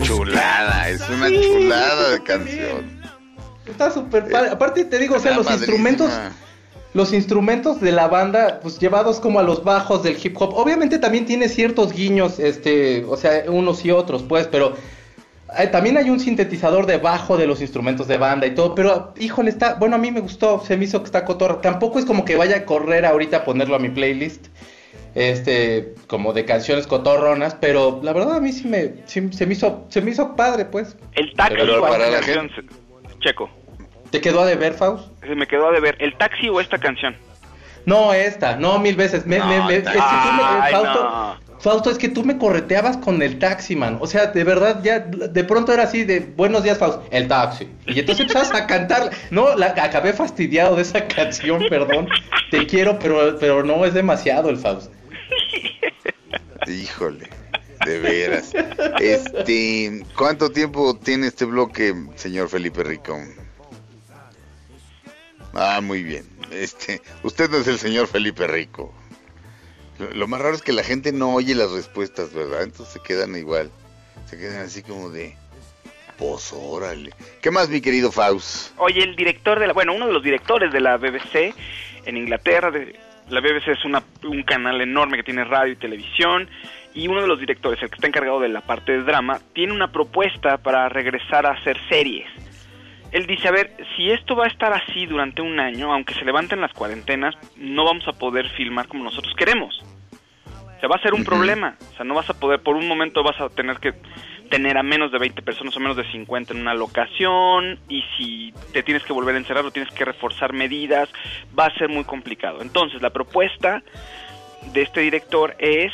S1: una chula es una chulada de canción.
S4: Está súper padre. Aparte te digo, o sea, los instrumentos los instrumentos de la banda, pues llevados como a los bajos del hip hop. Obviamente también tiene ciertos guiños, este, o sea, unos y otros, pues, pero Eh, también hay un sintetizador debajo de los instrumentos de banda y todo, pero híjole, está, bueno, a mí me gustó, se me hizo que está cotorra. Tampoco es como que vaya a correr ahorita a ponerlo a mi playlist, este, como de canciones cotorronas, pero la verdad a mí sí me, sí, se me hizo, se me hizo padre, pues.
S3: El taxi o
S1: para
S3: esta
S1: la
S3: canción, Checo,
S4: ¿Te quedó a deber, Faust?
S3: se me quedó a deber, ¿el taxi o esta canción?
S4: No, esta, no, mil veces. Me,
S3: No,
S4: me- me- es que tú me-
S3: ay,
S4: Fausto,
S3: no.
S4: Fausto, es que tú me correteabas con el taxi, man. O sea, de verdad, ya de pronto era así de buenos días, Fausto, el taxi. Y entonces empezabas a cantar. No, la, acabé fastidiado de esa canción, perdón. Te quiero, pero, pero no es demasiado el Fausto.
S1: Híjole, de veras. Este, ¿cuánto tiempo tiene este bloque, señor Felipe Rico? Ah, muy bien. Este, usted es el señor Felipe Rico. Lo, lo más raro es que la gente no oye las respuestas, ¿verdad? Entonces se quedan igual. Se quedan así como de, pues órale. ¿Qué más, mi querido Faust?
S3: Oye, el director de la, bueno, uno de los directores de la BBC en Inglaterra, de, la BBC es una, un canal enorme que tiene radio y televisión, y uno de los directores, el que está encargado de la parte de drama, tiene una propuesta para regresar a hacer series. Él dice, a ver, si esto va a estar así durante un año, aunque se levanten las cuarentenas, no vamos a poder filmar como nosotros queremos. O sea, va a ser un problema. O sea, no vas a poder, por un momento vas a tener que tener a menos de 20 personas o menos de 50 en una locación y si te tienes que volver a encerrar o tienes que reforzar medidas, va a ser muy complicado. Entonces, la propuesta de este director es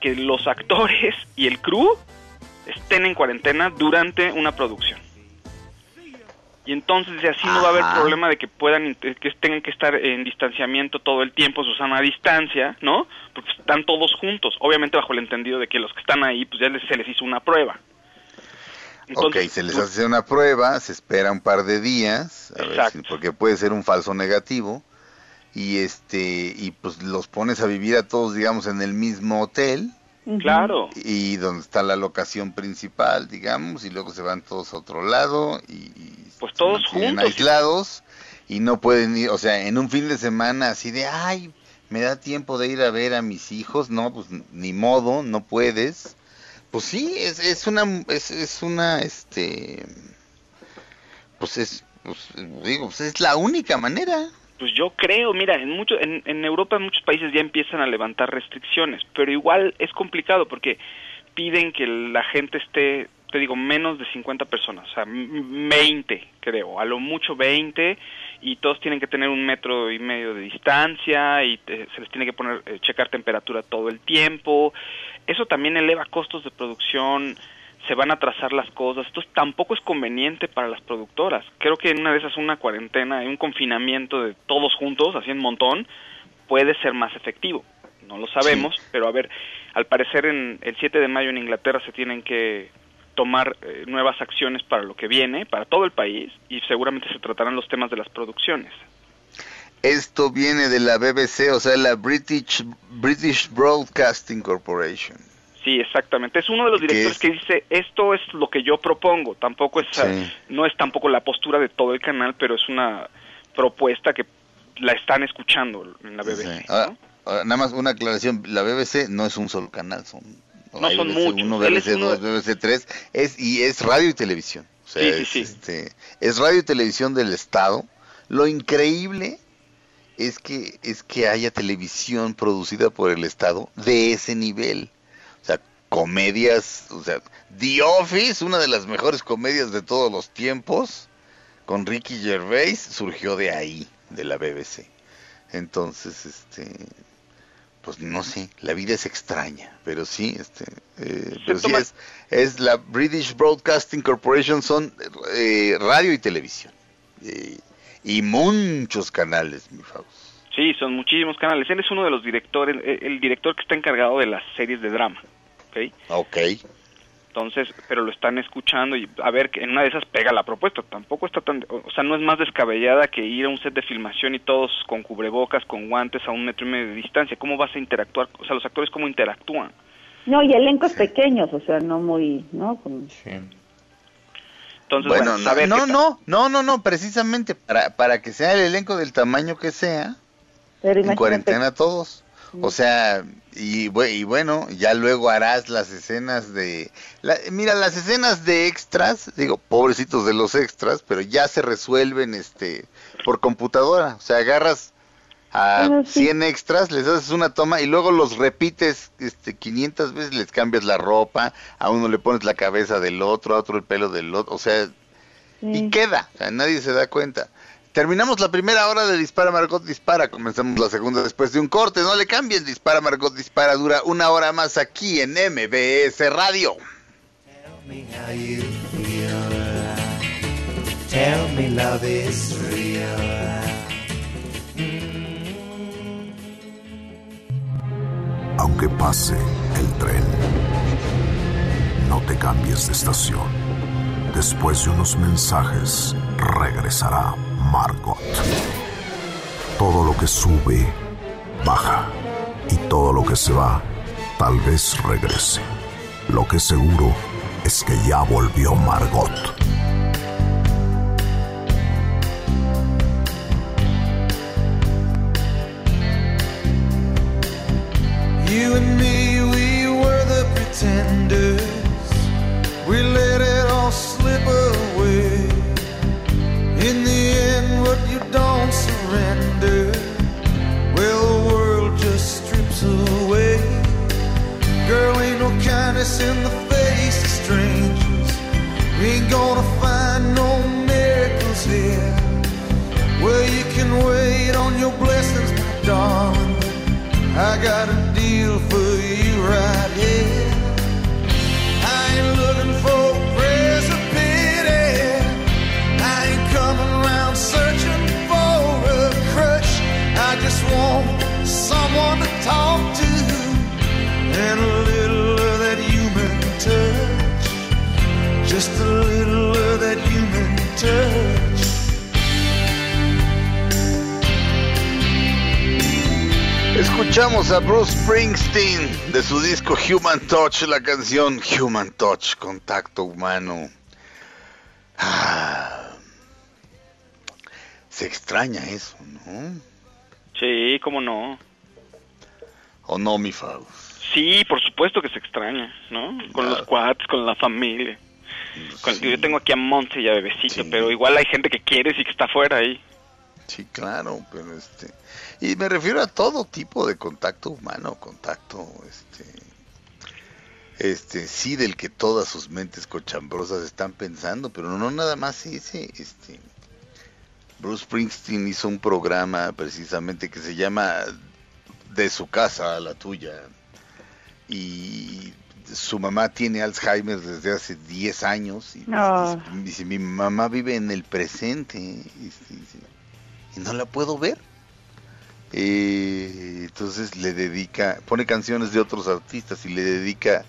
S3: que los actores y el crew estén en cuarentena durante una producción. Y entonces de así no va a haber problema de que puedan que tengan que estar en distanciamiento todo el tiempo, Susana, a distancia, ¿no? Porque están todos juntos, obviamente bajo el entendido de que los que están ahí pues ya les- se les hizo una prueba.
S1: ok, se les hace una prueba, se espera un par de días, a ver
S3: Exacto.
S1: si- porque puede ser un falso negativo, y este, y pues los pones a vivir a todos, digamos, en el mismo hotel,
S3: Claro.
S1: y donde está la locación principal, digamos, y luego se van todos a otro lado, y, y
S3: Pues todos juntos.
S1: aislados, y no pueden ir, o sea, en un fin de semana así de, ay, me da tiempo de ir a ver a mis hijos, no, pues ni modo, no puedes. Pues sí, es, es una, es, es una, este, pues es, pues, digo, pues es la única manera.
S3: Pues yo creo, mira, en, mucho, en, en Europa en muchos países ya empiezan a levantar restricciones, pero igual es complicado porque piden que la gente esté, te digo, menos de 50 personas, o sea, m- 20 creo, a lo mucho 20 y todos tienen que tener un metro y medio de distancia y te- se les tiene que poner, eh, checar temperatura todo el tiempo. Eso también eleva costos de producción, se van a atrasar las cosas, entonces tampoco es conveniente para las productoras. Creo que en una de esas una cuarentena, un confinamiento de todos juntos, así en montón, puede ser más efectivo. No lo sabemos, pero a ver, al parecer en el 7 de mayo en Inglaterra se tienen que tomar eh, nuevas acciones para lo que viene, para todo el país, y seguramente se tratarán los temas de las producciones.
S1: Esto viene de la BBC, o sea, la British, British Broadcasting Corporation.
S3: Sí, exactamente. Es uno de los
S1: ¿Qué
S3: directores
S1: es?
S3: que dice, esto es lo que yo propongo. Tampoco es,
S1: Sí.
S3: no es tampoco la postura de todo el canal, pero es una propuesta que la están escuchando en la BBC.
S1: Sí. Ahora- ahora, nada más una aclaración, la BBC no es un solo canal, son,
S3: No, son
S1: BBC
S3: muchos.
S1: 1,
S3: Él es
S1: BBC
S3: uno
S1: 2, BBC 3, es, y es radio y televisión. O sea,
S3: Sí, sí,
S1: es,
S3: sí.
S1: este, es radio y televisión del Estado. Lo increíble es que, es que haya televisión producida por el Estado de ese nivel. O sea, comedias, o sea, The Office, una de las mejores comedias de todos los tiempos, con Ricky Gervais, surgió de ahí, de la BBC. Entonces, este, pues no sé, la vida es extraña, pero sí, este, eh, pero sí
S3: toma-
S1: es, es la British Broadcasting Corporation, son eh, radio y televisión. Eh, y muchos canales, mi Faust.
S3: Sí, son muchísimos canales. Él es uno de los directores, el director que está encargado de las series de drama. ¿Ok?
S1: Ok.
S3: Entonces, pero lo están escuchando y a ver, que en una de esas pega la propuesta. Tampoco está tan, o sea, no es más descabellada que ir a un set de filmación y todos con cubrebocas, con guantes a un metro y medio de distancia. ¿Cómo vas a interactuar? O sea, los actores cómo interactúan.
S2: No, y elencos pequeños, o sea, no muy, ¿no? Como-
S3: Entonces,
S1: bueno, no, no, no, no, no, no, precisamente para, para que sea el elenco del tamaño que sea,
S2: Pero
S1: en cuarentena todos. O sea, y, y bueno, ya luego harás las escenas de... la- mira, las escenas de extras, digo, pobrecitos de los extras, pero ya se resuelven este por computadora. O sea, agarras a
S2: Ah, sí.
S1: 100 extras, les haces una toma y luego los repites este 500 veces, les cambias la ropa, a uno le pones la cabeza del otro, a otro el pelo del otro, o sea, y queda, o sea, nadie se da cuenta. Terminamos la primera hora de Dispara Margot Dispara, comenzamos la segunda después de un corte, no le cambien, Dispara Margot Dispara dura una hora más aquí en MBS Radio.
S10: how you feel. Tell me love is real.
S6: Aunque pase el tren, no te cambies de estación. Después de unos mensajes, regresará Margot. Todo lo que sube, baja. Y todo lo que se va, tal vez regrese. Lo que seguro es que ya volvió Margot.
S10: You and me, we were the pretenders. In the face of strangers. We ain't gonna find no miracles here. Well, you can wait on your blessings, my darling. I got a deal for you right here. I ain't looking for praise or pity. I ain't coming around searching for a. I just want someone to talk Just a little of that human touch.
S1: Escuchamos a Bruce Springsteen de su disco Human Touch, la canción Human Touch, contacto humano. Ah, se extraña eso, ¿no?
S3: Sí, cómo no.
S1: ¿O no, mi Faust?
S3: Sí, por supuesto que se extraña, ¿no? Con los cuates, con la familia. Con- Yo tengo aquí a Monte y a Bebecito, pero igual hay gente que quieres y que está fuera ahí.
S1: Sí, claro, pero este... Y me refiero a todo tipo de contacto humano, contacto, este... Este, sí, del que todas sus mentes cochambrosas están pensando, pero no nada más ese, este... Bruce Springsteen hizo un programa precisamente que se llama De su casa a la tuya. Y su mamá tiene Alzheimer desde hace 10 años. Y
S2: Ah.
S1: dice, mi mamá vive en el presente. Y, dice, y no la puedo ver. Eh, entonces le dedica, pone canciones de otros artistas y le dedica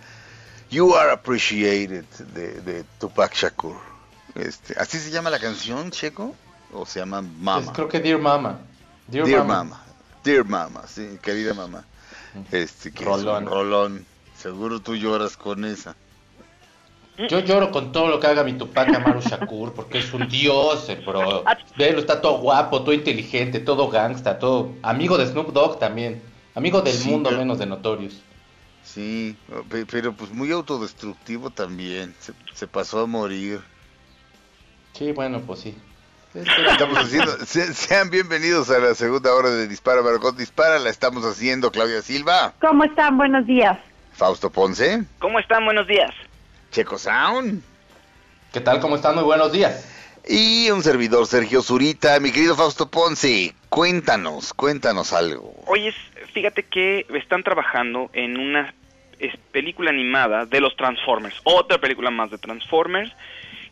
S1: You Are Appreciated de, de Tupac Shakur. Este, ¿Así se llama la canción, Checo? ¿O se llama Mama?
S4: Es- creo que Dear Mama. Dear,
S1: Dear
S4: Mama.
S1: Mama. Dear Mama, sí, querida mamá. Este, que es un
S4: Rolón.
S1: Seguro tú lloras con esa.
S4: Yo lloro con todo lo que haga mi Tupac Amaru Shakur, porque es un dios, eh, bro. Velo, está todo guapo, todo inteligente, todo gangsta, todo amigo de Snoop Dogg también. Amigo del
S1: Sí,
S4: mundo
S1: pero-
S4: menos de Notorious.
S1: Sí, pe- pero pues muy autodestructivo también. Se, se pasó a morir.
S4: Sí, bueno, pues sí.
S1: Estamos haciendo, se- sean bienvenidos a la segunda hora de Dispara Margot Dispara. La estamos haciendo Claudia Silva,
S2: ¿Cómo están? Buenos días.
S1: Fausto Ponce,
S3: ¿Cómo están? Buenos días.
S1: Checo Sound
S4: ¿Qué tal? ¿Cómo están? Muy buenos días.
S1: y un servidor Sergio Zurita. Mi querido Fausto Ponce, cuéntanos, cuéntanos algo.
S3: Oye, fíjate que están trabajando en una película animada de los Transformers, otra película más de Transformers,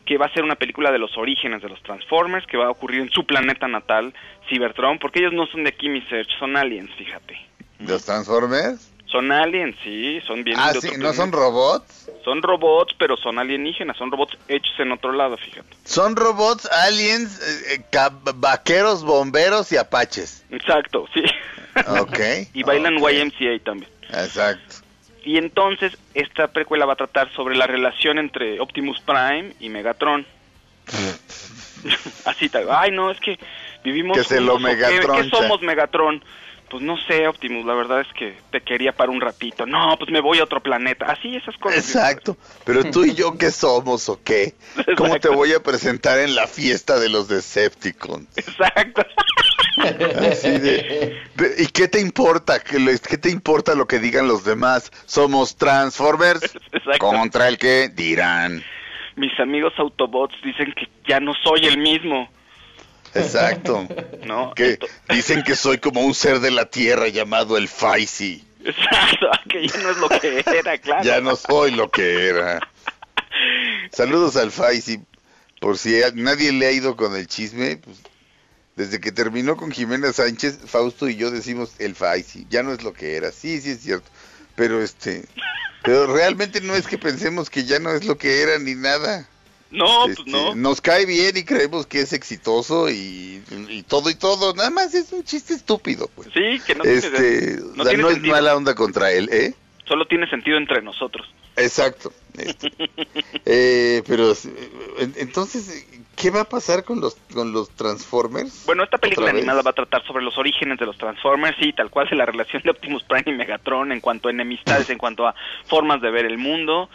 S3: que va a ser una película de los orígenes de los Transformers, que va a ocurrir en su planeta natal, Cybertron, porque ellos no son de aquí, mi Search, son aliens, fíjate.
S1: ¿Los Transformers?
S3: Son aliens, sí, son bien
S1: Ah, sí, ¿no son robots?
S3: Son robots, pero son alienígenas, son robots hechos en otro lado, fíjate.
S1: Son robots, aliens, eh, eh, vaqueros, bomberos y apaches.
S3: Exacto, sí.
S1: Ok.
S3: y bailan
S1: ok.
S3: YMCA también.
S1: Exacto.
S3: Y entonces esta precuela va a tratar sobre la relación entre Optimus Prime y Megatron. Así tal. Ay, no, es que vivimos
S1: Que se lo
S3: juntos, ¿o qué?
S1: Megatroncha.
S3: ¿Qué somos Megatron? Pues no sé, Optimus, la verdad es que te quería para un ratito. No, pues me voy a otro planeta. Así, esas cosas.
S1: Exacto. Pero tú y yo, ¿qué somos o qué? ¿Cómo te voy a presentar en la fiesta de los Decepticons?
S3: Exacto.
S1: Así de- de- ¿Y qué te importa? ¿Qué, qué te importa lo que digan los demás? ¿Somos Transformers?
S3: Exacto.
S1: ¿Contra el que dirán?
S3: Mis amigos Autobots dicen que ya no soy el mismo.
S1: Exacto.
S3: No,
S1: Que dicen que soy como un ser de la tierra llamado el Faisy.
S3: Exacto, que ya no es lo que era, claro.
S1: Ya no soy lo que era. Saludos al Faisy. Por si a- nadie le ha ido con el chisme, pues, desde que terminó con Jimena Sánchez, Fausto y yo decimos el Faisy. Ya no es lo que era. Sí, sí es cierto. Pero este, pero realmente no es que pensemos que ya no es lo que era ni nada.
S3: No, pues
S1: Este,
S3: no.
S1: Nos cae bien y creemos que es exitoso y, y todo y todo. Nada más es un chiste estúpido, pues.
S3: Sí, que no
S1: este,
S3: tiene,
S1: o
S3: no
S1: sea,
S3: tiene
S1: no es mala onda contra él, ¿eh?
S3: Solo tiene sentido entre nosotros.
S1: Exacto. este. Eh, pero eh, en- entonces, ¿qué va a pasar con los con los Transformers?
S3: Bueno, esta película animada va a tratar sobre los orígenes de los Transformers y tal cual es la relación de Optimus Prime y Megatron en cuanto a enemistades, en cuanto a formas de ver el mundo.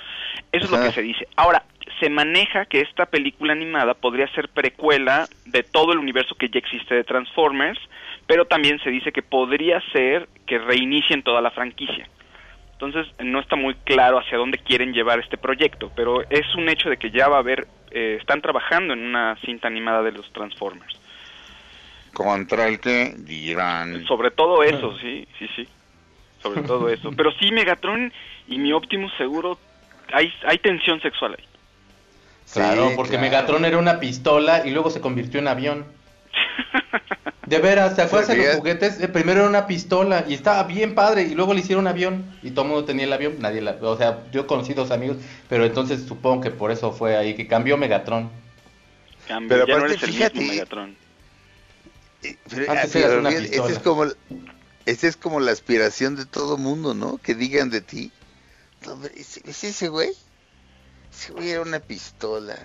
S3: Eso es lo que se dice. Ahora, se maneja que esta película animada podría ser precuela de todo el universo que ya existe de Transformers, pero también se dice que podría ser que reinicien toda la franquicia. Entonces no está muy claro hacia dónde quieren llevar este proyecto, pero es un hecho de que ya va a haber, eh, están trabajando en una cinta animada de los Transformers.
S1: Contra el que dirán.
S3: Sobre todo eso, sí, sí, sí. Sobre todo eso. Pero sí, Megatron y mi Optimus seguro hay, hay tensión sexual ahí.
S4: Claro,
S1: Sí,
S4: porque
S1: claro.
S4: Megatron era una pistola y luego se convirtió en avión. De veras, ¿te acuerdas de los juguetes? Eh, primero era una pistola y estaba bien padre y luego le hicieron avión y todo el mundo tenía el avión, nadie la, o sea, yo conocí dos amigos, pero entonces supongo que por eso fue ahí que cambió Megatron.
S3: Cambio,
S1: Pero
S3: ya no
S1: aparte,
S3: el
S1: fíjate,
S3: mismo Megatron.
S1: Eh, pero,
S4: Antes
S1: ah,
S4: eras
S1: pero
S4: una
S1: fíjate,
S4: pistola.
S1: ese es como ese es como la aspiración de todo mundo, ¿no? Que digan de ti. "No, ¿Es ese güey? Ese güey era una pistola.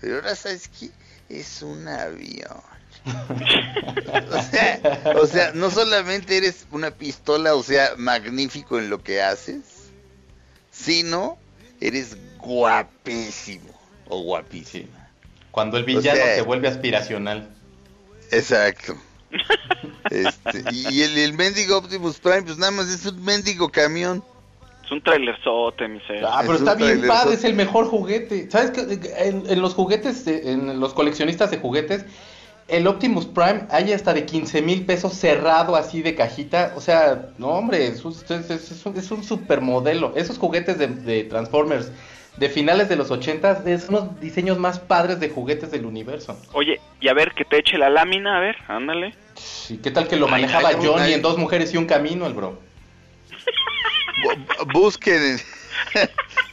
S1: Pero ahora sabes qué? Es un avión. o, sea, o sea, no solamente eres una pistola, o sea, magnífico en lo que haces, sino eres guapísimo o guapísima.
S4: Cuando el villano
S1: sea-
S4: se vuelve aspiracional.
S1: Exacto. Este, y y el, el mendigo Optimus Prime, pues nada más es un mendigo camión.
S3: Es un trailerzote, mi ser.
S4: Ah, pero
S1: Es
S4: está bien padre, es el mejor juguete. ¿Sabes qué? En, en los juguetes, de- en los coleccionistas de juguetes, el Optimus Prime hay hasta de 15 mil pesos cerrado así de cajita. O sea, no hombre, es un, es, es- es un, es un supermodelo. Esos juguetes de, de Transformers de finales de los 80 son los diseños más padres de juguetes del universo.
S3: Oye, y a ver, que te eche la lámina, a ver, ándale.
S4: ¿Y qué tal que lo manejaba Johnny en dos mujeres y un camino, el bro?
S1: Bu- Busquen en,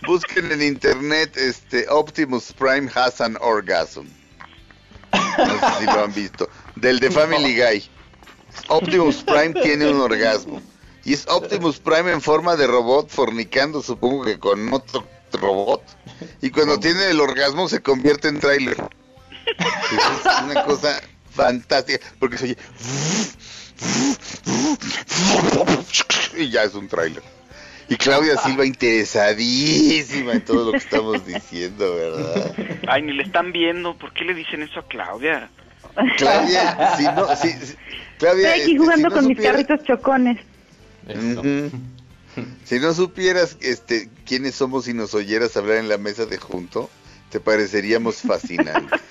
S1: busquen en internet este Optimus Prime has an orgasm. No sé si lo han visto. Del de Family Guy. Optimus Prime tiene un orgasmo. Y es Optimus Prime en forma de robot fornicando, supongo que con otro robot. Y cuando tiene el orgasmo se convierte en tráiler. Es una cosa fantástica. Porque se oye... Y ya es un tráiler. Y Claudia Silva interesadísima en todo lo que estamos diciendo, ¿verdad?
S3: Ay, ni le están viendo. ¿Por qué le dicen eso a Claudia?
S1: Claudia, si no, si, si- Claudia,
S2: Estoy aquí
S1: este,
S2: jugando
S1: si no
S2: con mis
S1: supieras-
S2: carritos chocones.
S1: Si no supieras este quiénes somos y nos oyeras hablar en la mesa de junto, te pareceríamos fascinantes.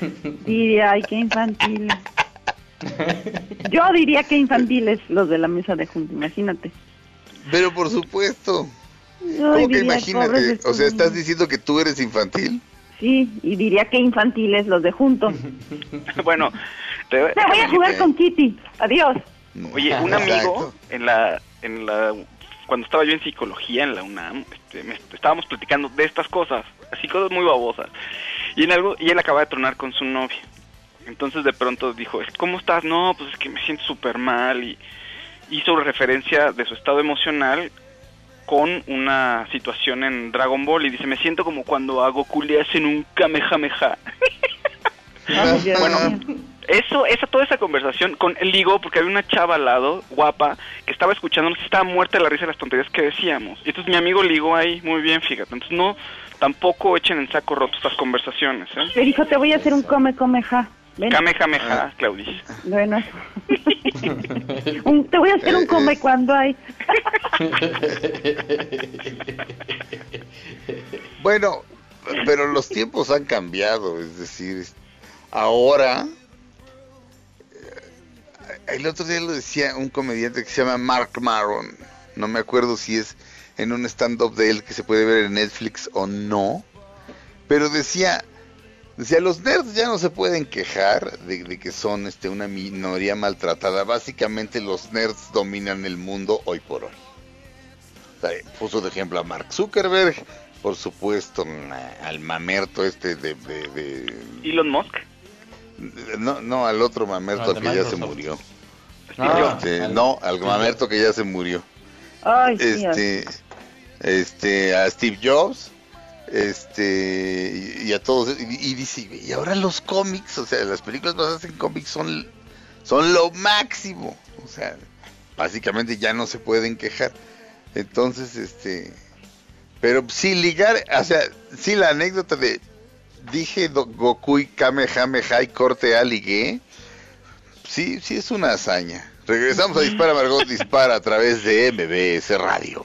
S2: Diría, ay, qué infantiles. Yo diría que infantiles los de la mesa de junto, imagínate.
S1: Pero por supuesto, ¿cómo que imagínate? O sea, ¿estás diciendo que tú eres infantil?
S2: Sí, y diría que infantiles los de junto.
S3: bueno, te,
S2: Me voy a jugar con Kitty. Adiós.
S3: Oye, un amigo en la, en la, cuando estaba yo en psicología en la UNAM, este, me- estábamos platicando de estas cosas, así cosas muy babosas. Y en algo, y él acaba de tronar con su novia. Entonces de pronto dijo, ¿cómo estás? No, pues es que me siento súper mal y hizo referencia de su estado emocional con una situación en Dragon Ball y dice, me siento como cuando a Goku le hacen un Kamehameha.
S2: Dios
S3: Bueno. Eso, esa, toda esa conversación con él ligó porque había una chava al lado, guapa, que estaba escuchándonos, estaba muerta de la risa de las tonterías que decíamos. Y entonces mi amigo ligó ahí, muy bien, fíjate. Entonces no, tampoco echen en saco roto estas conversaciones, ¿eh?
S2: Pero hijo, te voy a hacer un come.
S3: Kamehameha, Claudis.
S2: Bueno, un- te voy a hacer un come cuando hay.
S1: Bueno, pero los tiempos han cambiado, es decir, ahora, eh, el otro día lo decía un comediante que se llama Mark Maron, no me acuerdo si es en un stand-up de él que se puede ver en Netflix o no, pero decía, decía, los nerds ya no se pueden quejar de, de que son este, una minoría maltratada, básicamente los nerds dominan el mundo hoy por hoy. O sea, puso de ejemplo a Mark Zuckerberg, por supuesto, al mamerto este de... de- de-
S3: Elon Musk.
S1: no, no, al otro mamerto que ya se murió.
S4: Ah,
S1: Este,
S4: al-
S1: no, al mamerto que ya se murió.
S2: Ay, sí,
S1: Este, este, a Steve Jobs, este, y, a todos, y, y dice, y ahora los cómics, o sea, las películas basadas en cómics son, son lo máximo, o sea, básicamente ya no se pueden quejar. Entonces, este, pero sí ligar, o sea, sí la anécdota de dije Goku y Kamehameha y corte A ligué, sí, sí es una hazaña. Regresamos a Dispara Margot Dispara a través de MBS Radio.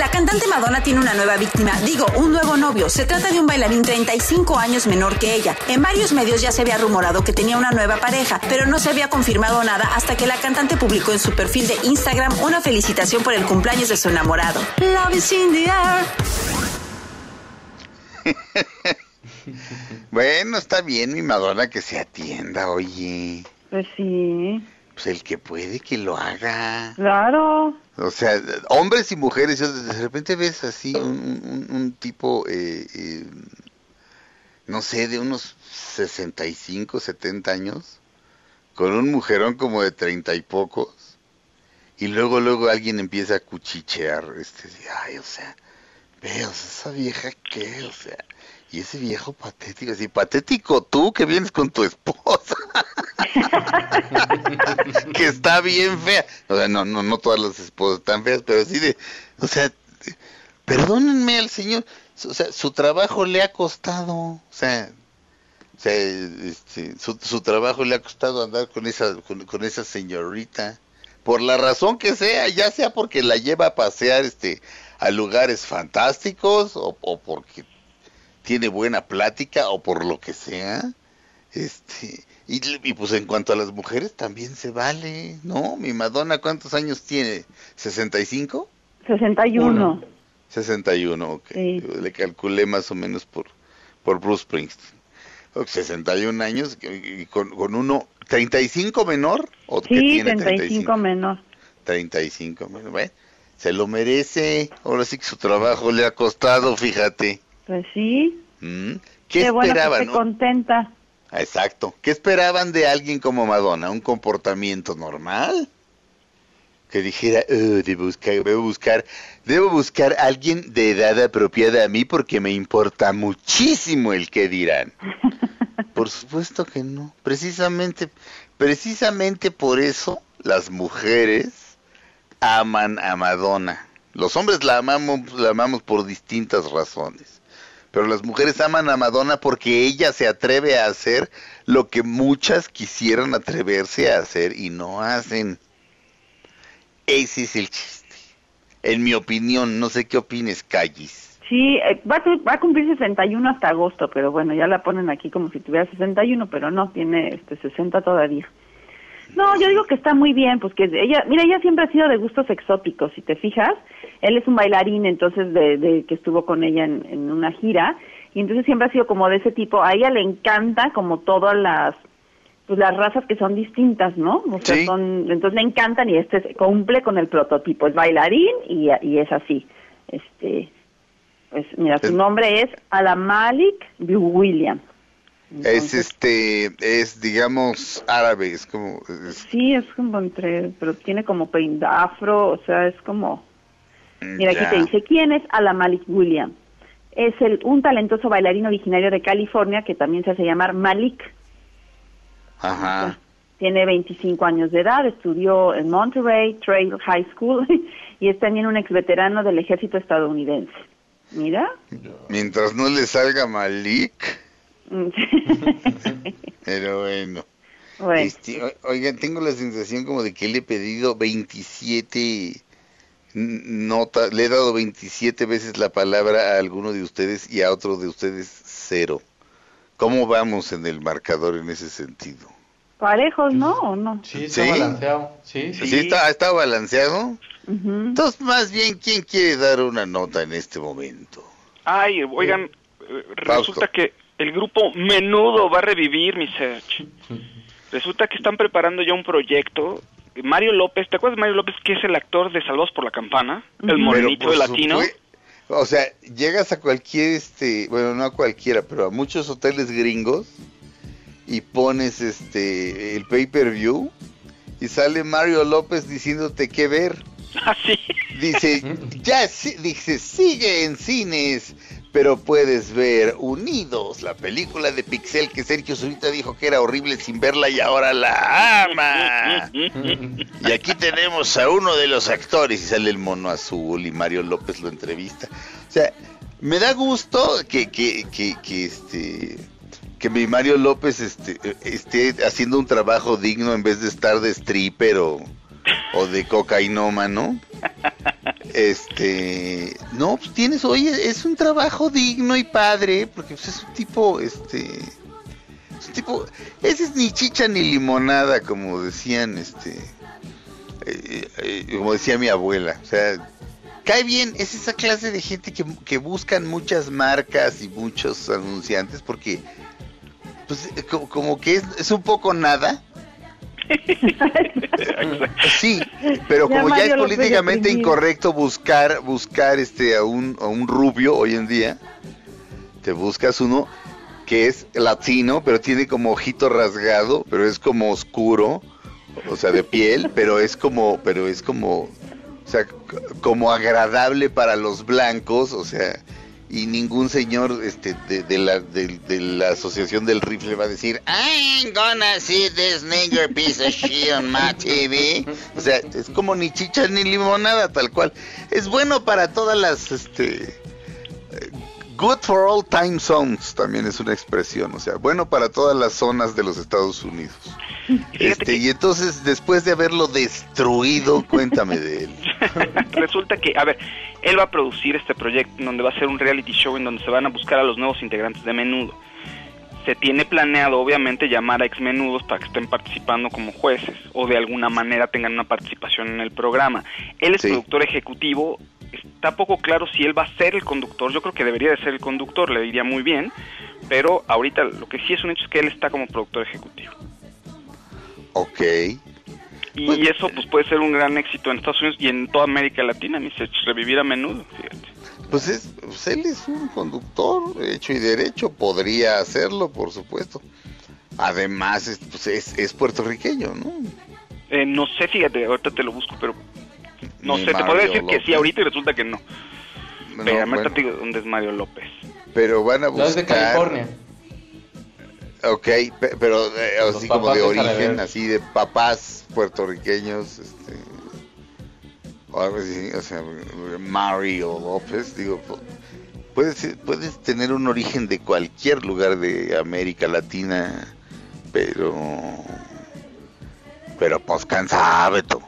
S7: La cantante Madonna tiene una nueva víctima, digo, un nuevo novio. Se trata de un bailarín 35 años menor que ella. En varios medios ya se había rumorado que tenía una nueva pareja, pero no se había confirmado nada hasta que la cantante publicó en su perfil de Instagram una felicitación por el cumpleaños de su enamorado. Love is in the air.
S1: Bueno, está bien mi Madonna que se atienda, oye.
S2: Pues sí,
S1: Pues el que puede que lo haga.
S2: claro.
S1: O sea, hombres y mujeres, yo de repente ves así un, un- un tipo, eh, eh, no sé, de unos 65, 70 años, con un mujerón como de 30 y pocos, y luego, luego alguien empieza a cuchichear, este, ay, o sea, ve, o sea, esa vieja qué, o sea, y ese viejo patético, así, patético tú que vienes con tu esposa. que está bien fea. O sea, no, no, no todas las esposas están feas, pero sí de, o sea, perdónenme al señor, o sea, su trabajo le ha costado, o sea, o sea, este, su, su trabajo le ha costado andar con esa, con, con esa señorita, por la razón que sea, ya sea porque la lleva a pasear, este, a lugares fantásticos, o, o porque tiene buena plática, o por lo que sea, este, y, y pues en cuanto a las mujeres también se vale, ¿no? Mi Madonna, ¿cuántos años tiene? ¿65?
S2: 61.
S1: 61, ok.
S2: Sí.
S1: Le calculé más o menos por, por Bruce Springsteen. Ok, 61 años y con, con uno, ¿35 menor? ¿O que
S2: Sí,
S1: tiene
S2: 35 menor.
S1: 35 menor, ¿ve? Se lo merece. Ahora sí que su trabajo le ha costado, fíjate.
S2: Pues sí.
S1: ¿Mm? ¿Qué,
S2: Qué bueno que
S1: esperaban? no?
S2: contenta.
S1: Exacto. ¿Qué esperaban de alguien como Madonna? ¿Un comportamiento normal? Que dijera, "Oh, debo buscar, debo buscar, debo buscar a alguien de edad apropiada a mí porque me importa muchísimo el que dirán. Por supuesto que no. Precisamente, precisamente por eso las mujeres aman a Madonna. Los hombres la amamos, la amamos por distintas razones. Pero las mujeres aman a Madonna porque ella se atreve a hacer lo que muchas quisieran atreverse a hacer y no hacen. Ese es el chiste. En mi opinión, no sé qué opines, Callis.
S2: Sí, eh, va, a, va a cumplir 61 hasta agosto, pero bueno, ya la ponen aquí como si tuviera 61, pero no, tiene este 60 todavía. No, yo digo que está muy bien, pues que ella, mira, ella siempre ha sido de gustos exóticos, si te fijas. Él es un bailarín, entonces, de, de que estuvo con ella en, en una gira, y entonces siempre ha sido como de ese tipo. A ella le encanta como todas las pues las razas que son distintas, ¿no? O sea,
S1: Sí.
S2: son, entonces le encantan y este se cumple con el prototipo, es bailarín y, y es así. Este, pues mira, su nombre es Alamalik William.
S1: Es este, es digamos árabe, es como, es-
S2: Sí, es como entre, pero tiene como pein afro, o sea, es como... Mira, aquí te dice, ¿quién es Alamalik William? Es el, un talentoso bailarín originario de California que también se hace llamar Malik.
S1: Ajá.
S2: Tiene 25 años de edad, estudió en Monterey Trail High School y es también un ex veterano del ejército estadounidense. Mira.
S1: Mientras no le salga Malik, pero bueno.
S2: Bueno.
S1: Este, o- oigan, tengo la sensación como de que le he pedido 27 n- notas, le he dado 27 veces la palabra a alguno de ustedes y a otro de ustedes cero. ¿Cómo vamos en el marcador en ese sentido?
S2: Parejos, ¿no? ¿O no?
S4: Sí, está
S1: ¿Sí?
S4: balanceado. Sí, sí.
S1: ¿Sí está, está balanceado?
S2: Ujú.
S1: Entonces, más bien, ¿quién quiere dar una nota en este momento?
S3: Ay, oigan, eh, resulta que el grupo Menudo va a revivir mi search. Resulta que están preparando ya un proyecto. Mario López, ¿te acuerdas de Mario López que es el actor de Salvados por la Campana? El morenito de latino.
S1: O sea, llegas a cualquier, este, bueno, no a cualquiera, pero a muchos hoteles gringos y pones este el pay-per-view y sale Mario López diciéndote qué ver.
S3: Ah, sí.
S1: Dice, ya, sí- dice, sigue en cines, pero puedes ver Unidos, la película de Pixel que Sergio Zurita dijo que era horrible sin verla y ahora la ama. Y aquí tenemos a uno de los actores y sale el mono azul y Mario López lo entrevista. O sea, me da gusto que, que, que, que este que mi Mario López este, esté haciendo un trabajo digno en vez de estar de stripper o, o de cocainómano. Este, no, pues tienes, oye, es un trabajo digno y padre, porque pues, es un tipo, este, es un tipo, ese es ni chicha ni limonada, como decían, este, eh, eh, como decía mi abuela, o sea, cae bien, es esa clase de gente que, que buscan muchas marcas y muchos anunciantes, porque, pues, eh, co- como, que es, es un poco nada. Sí, pero como ya es políticamente incorrecto buscar buscar este a un, a un rubio hoy en día, te buscas uno que es latino, pero tiene como ojito rasgado, pero es como oscuro, o sea, de piel, pero es como pero es como o sea, como agradable para los blancos, o sea, y ningún señor este de, la de, la asociación del rifle va a decir I ain't gonna see this nigger piece of shit on my TV o sea es como ni chicha ni limonada tal cual. Es bueno para todas las este good for all time zones también es una expresión o sea bueno para todas las zonas de los Estados Unidos este y entonces después de haberlo destruido cuéntame de él
S3: Resulta que, a ver, él va a producir este proyecto en donde va a ser un reality show en donde se van a buscar a los nuevos integrantes de Menudo. Se tiene planeado, obviamente, llamar a ex menudos para que estén participando como jueces o de alguna manera tengan una participación en el programa. Él es
S1: Sí.
S3: productor ejecutivo, está poco claro si él va a ser el conductor, yo creo que debería de ser el conductor, le iría muy bien, pero ahorita lo que sí es un hecho es que él está como productor ejecutivo.
S1: ok
S3: Y eso pues puede ser un gran éxito en Estados Unidos y en toda América Latina, Sech, revivir a menudo, fíjate.
S1: Pues, es, pues él es un conductor hecho y derecho, podría hacerlo, por supuesto. Además, es, pues es, es puertorriqueño, ¿no?
S3: Eh, no sé, fíjate, ahorita te lo busco, pero no sé, te podría decir que sí ahorita y resulta que no.
S1: No,
S3: pero ahorita
S1: bueno,
S3: te digo dónde es Mario López.
S1: pero van a
S4: No, es de
S1: buscar...
S4: California.
S1: Ok, pe- pero eh, así como de origen, así de papás puertorriqueños, este, o algo así, o sea, Mario López, digo, pu- puedes, puedes tener un origen de cualquier lugar de América Latina, pero, pero pues cansado, tú.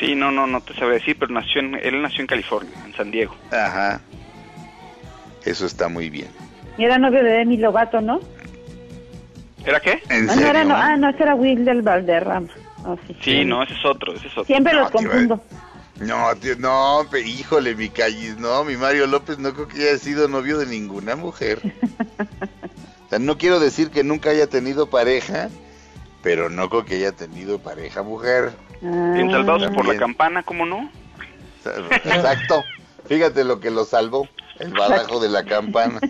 S3: Sí, no, no, no te sabré decir, pero nació en, él nació en California, en San Diego.
S1: Ajá, eso está muy bien.
S2: Y era novio de Demi Lovato, ¿no?
S3: ¿Era qué?
S1: ¿En
S2: Ah, no, era,
S1: serio?
S2: no, ah, no, ese era Will del Valderrama. Oh, sí,
S3: Sí, no, ese es otro, ese es otro.
S2: Siempre los
S1: No,
S2: confundo.
S1: No, tío, no, pe- híjole, mi callis, no, mi Mario López no creo que haya sido novio de ninguna mujer. O sea, no quiero decir que nunca haya tenido pareja, pero no creo que haya tenido pareja mujer.
S3: En Salvados por la. Campana, ¿cómo no?
S1: Exacto. Fíjate lo que lo salvó, el badajo de la campana.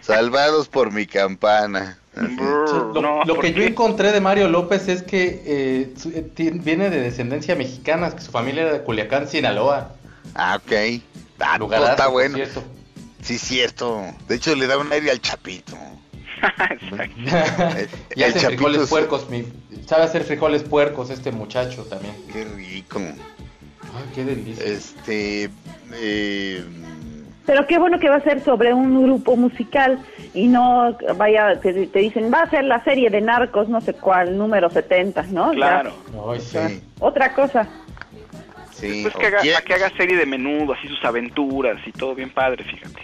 S1: Salvados por mi campana.
S4: Lo,
S3: No,
S4: lo
S3: ¿por
S4: que yo encontré de Mario López es que eh, su- eh, viene de descendencia mexicana, que su familia era de Culiacán, Sinaloa.
S1: Ah, ok. Ah,
S4: Lugarazo,
S1: está bueno.
S4: cierto.
S1: Sí, cierto. De hecho, le da un aire al chapito.
S4: Y
S1: el
S4: hace frijoles
S1: es-
S4: puercos, mi- sabe hacer frijoles puercos este muchacho también.
S1: Qué rico.
S4: Ay, qué delicia.
S1: Este. eh,
S2: Pero qué bueno que va a ser sobre un grupo musical y no vaya, te, te dicen, va a ser la serie de narcos, no sé cuál, número 70, ¿no? Ya,
S3: Claro.
S4: Ay, sí.
S1: sí,
S2: otra cosa.
S1: sí.
S3: Pues que haga,
S1: ¿Quién-
S3: a que haga serie de menudo, así sus aventuras y todo bien padre, fíjate.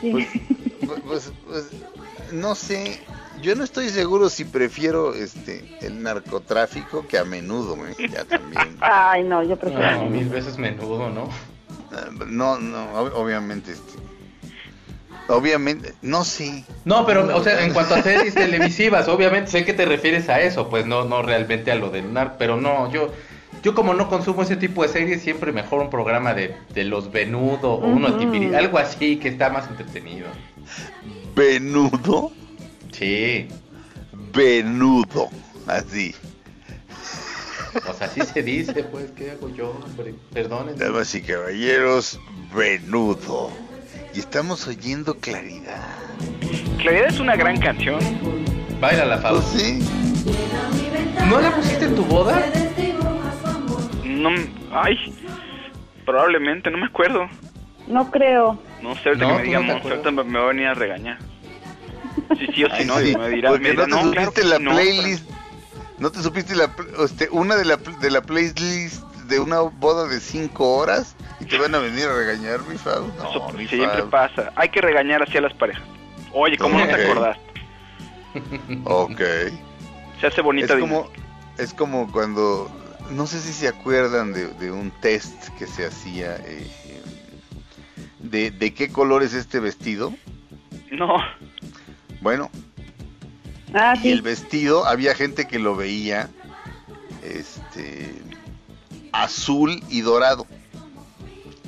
S2: Sí.
S1: Pues, pues, pues, no sé. Yo no estoy seguro si prefiero este el narcotráfico que a menudo, ¿eh? ya también.
S2: Ay, no, yo prefiero.
S4: No, mil veces menudo, ¿no?
S1: No, no, ob- obviamente este. Obviamente, no sé.
S4: No, pero, o sea, en cuanto a series televisivas, obviamente sé que te refieres a eso, pues no, no realmente a lo del NAR, pero no, yo, yo como no consumo ese tipo de series, siempre mejor un programa de, de los Venudo o uno
S2: Ujú.
S4: tipiri- algo así que está más entretenido.
S1: Venudo,
S4: Sí,
S1: venudo, así.
S4: o sea, así se dice, pues, ¿qué hago yo, hombre? Perdonen.
S1: Damas y caballeros, venudo. Y estamos oyendo claridad.
S3: Claridad es una gran canción.
S4: Baila la
S1: Pues
S4: Fausto.
S1: sí.
S4: ¿No la pusiste en tu boda?
S3: No, ay, probablemente, no me acuerdo.
S2: No creo.
S3: No sé, ahorita
S4: No,
S3: que me
S4: tú
S3: diga
S4: no
S3: ahorita me, me va a venir a regañar. Sí, sí o sí,
S1: Ay,
S3: no,
S1: sí,
S3: me dirá,
S1: porque
S3: me dirá,
S1: no te
S3: no,
S1: supiste la playlist. No te supiste la, este, una de la, de la playlist de una boda de cinco horas y te van a venir a regañar, mi Fau. No,
S3: Eso
S1: mi
S3: siempre pasa. Hay que regañar así a las parejas. Oye, ¿cómo no te acordaste?
S1: Ok.
S3: Se hace bonita
S1: Es como, es como cuando, no sé si se acuerdan de, de un test que se hacía, eh, de, de qué color es este vestido.
S3: No,
S2: Ah,
S1: Bueno, y el vestido, había gente que lo veía, este, azul y dorado.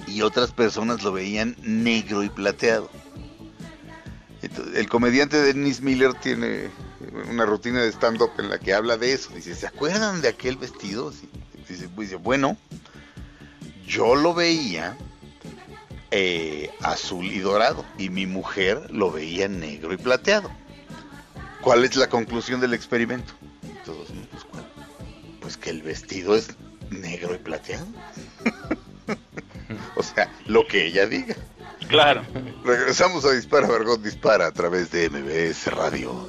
S1: Y otras personas lo veían negro y plateado. Entonces, el comediante Dennis Miller tiene una rutina de stand-up en la que habla de eso. Dice, ¿se acuerdan de aquel vestido? Sí. Dice, pues, dice, bueno, yo lo veía eh, azul y dorado y mi mujer lo veía negro y plateado. ¿Cuál es la conclusión del experimento? Y todos, "No, pues, ¿cuál?". Pues que el vestido es negro y plateado. o sea, lo que ella diga.
S3: claro.
S1: Regresamos a Dispara, Margot Dispara a través de MBS Radio.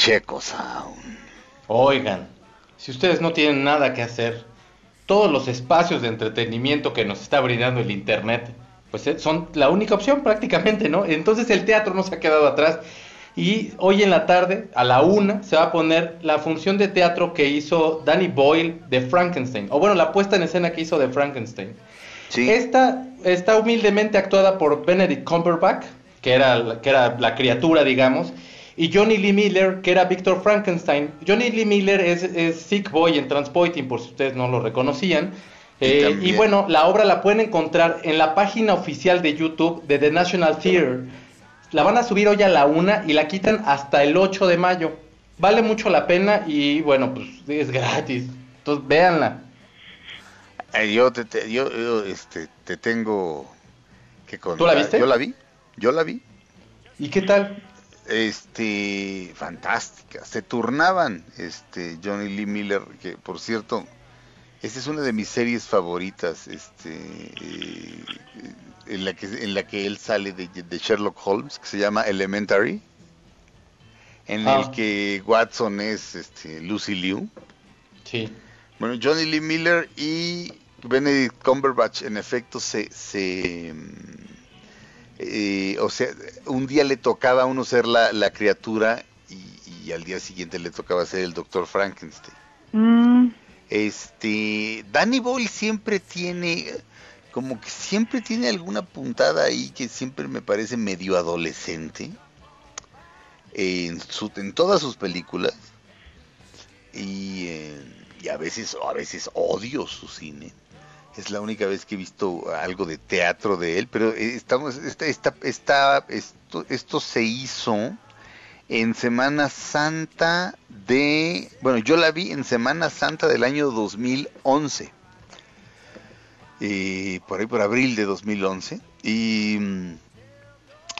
S1: Checo Sound.
S4: Oigan, si ustedes no tienen nada que hacer, todos los espacios de entretenimiento que nos está brindando el Internet, pues eh, son la única opción prácticamente, ¿no? Entonces el teatro no se ha quedado atrás. Y hoy en la tarde, a la una, se va a poner la función de teatro que hizo Danny Boyle de Frankenstein. O bueno, la puesta en escena que hizo de Frankenstein.
S1: Sí.
S4: Esta está humildemente actuada por Benedict Cumberbatch, que era, que era la criatura, digamos, y Johnny Lee Miller, que era Victor Frankenstein. Johnny Lee Miller es, es Sick Boy en Transpoiting, por si ustedes no lo reconocían.
S1: Y
S4: Eh, y bueno, la obra la pueden encontrar en la página oficial de YouTube de The National Theatre. La van a subir hoy a la una y la quitan hasta el 8 de mayo. Vale mucho la pena y bueno, pues es gratis. Entonces, véanla.
S1: Eh, yo te, te- yo, yo, este, te tengo que contar.
S4: ¿Tú la viste?
S1: Yo la vi, yo la vi.
S4: ¿Y qué tal?
S1: Este, fantástica. Se turnaban, este, Johnny Lee Miller, que por cierto, esta es una de mis series favoritas, este, eh, en la que en la que él sale de, de Sherlock Holmes, que se llama Elementary, en
S4: Ah.
S1: el que Watson es, este, Lucy Liu.
S4: Sí.
S1: Bueno, Johnny Lee Miller y Benedict Cumberbatch en efecto se, se eh, o sea, un día le tocaba a uno ser la, la criatura y, y al día siguiente le tocaba ser el doctor Frankenstein.
S2: Mm,
S1: Este, Danny Boyle siempre tiene, como que siempre tiene alguna puntada ahí que siempre me parece medio adolescente en, su, en todas sus películas y, eh, y a veces a veces odio su cine. Es la única vez que he visto algo de teatro de él, pero eh, estamos esta, esta, esta- esto, esto se hizo en Semana Santa de, bueno, yo la vi en Semana Santa del año 2011, eh, por ahí por abril de 2011, y,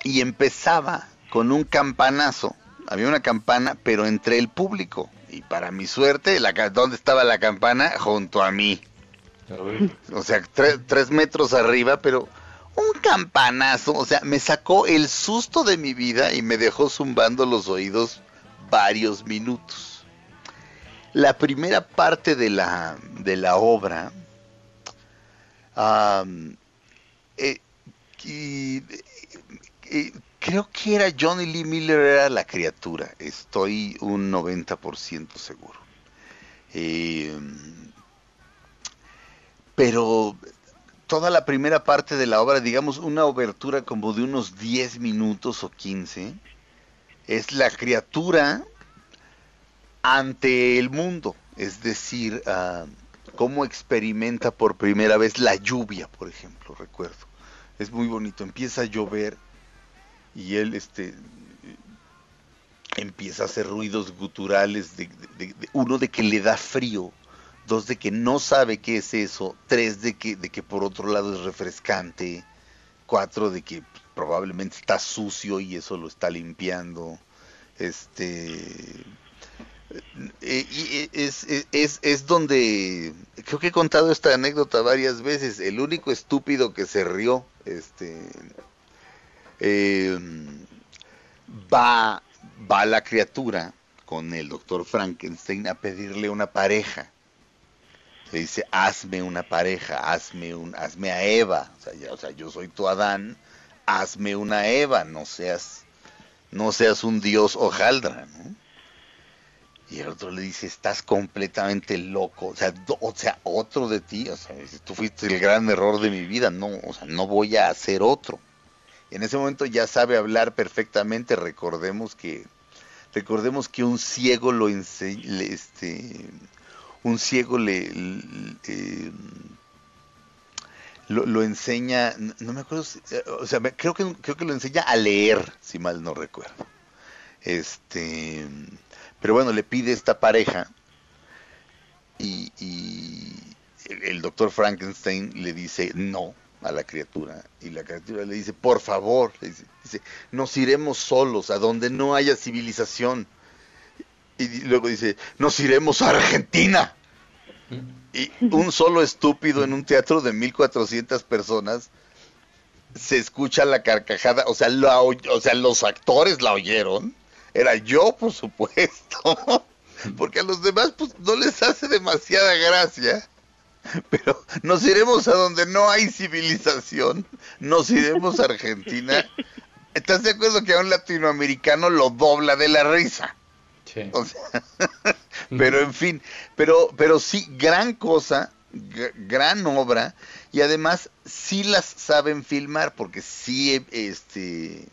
S1: y empezaba con un campanazo, había una campana, pero entre el público, y para mi suerte, la, ¿dónde estaba la campana? Junto a mí. O sea, tre- tres metros arriba, pero un campanazo, o sea, me sacó el susto de mi vida y me dejó zumbando los oídos varios minutos. La primera parte de la, de la obra, eh, creo que era Johnny Lee Miller, era la criatura, estoy un 90% seguro. Eh, pero toda la primera parte de la obra, digamos una obertura como de unos 10 minutos o 15, es la criatura ante el mundo, es decir, ah, cómo experimenta por primera vez la lluvia, por ejemplo, recuerdo. Es muy bonito, empieza a llover y él este empieza a hacer ruidos guturales de, uno de que le da frío dos de que no sabe qué es eso, tres de que, de que por otro lado es refrescante, cuatro de que probablemente está sucio y eso lo está limpiando, este eh, eh, es, es, es, es donde creo que he contado esta anécdota varias veces, el único estúpido que se rió, este eh, va, va la criatura con el doctor Frankenstein a pedirle una pareja. Le dice, hazme una pareja, hazme, un, hazme a Eva. O sea, yo soy tu Adán, hazme una Eva, no seas, no seas un dios hojaldra, ¿no? Y el otro le dice, estás completamente loco, o sea, o sea, otro de ti, o sea, tú fuiste el gran error de mi vida, no, o sea, no voy a hacer otro. Y en ese momento ya sabe hablar perfectamente, recordemos que, recordemos que un ciego lo enseña, este, un ciego le, eh, lo, lo enseña, no me acuerdo, eh, o sea, creo que creo que lo enseña a leer, si mal no recuerdo. Este, pero bueno, le pide esta pareja y, y el, el doctor Frankenstein le dice no a la criatura y la criatura le dice por favor, le dice, dice, nos iremos solos a donde no haya civilización y luego dice nos iremos a Argentina y un solo estúpido en un teatro de 1400 personas se escucha la carcajada, o sea, la o sea, los actores la oyeron. Era yo, por supuesto. Porque a los demás pues no les hace demasiada gracia. Pero nos iremos a donde no hay civilización. Nos iremos a Argentina. ¿Estás de acuerdo que a un latinoamericano lo dobla de la risa? O sea, pero en fin, pero, pero sí, gran cosa, gran obra, y además sí las saben filmar, porque sí, este,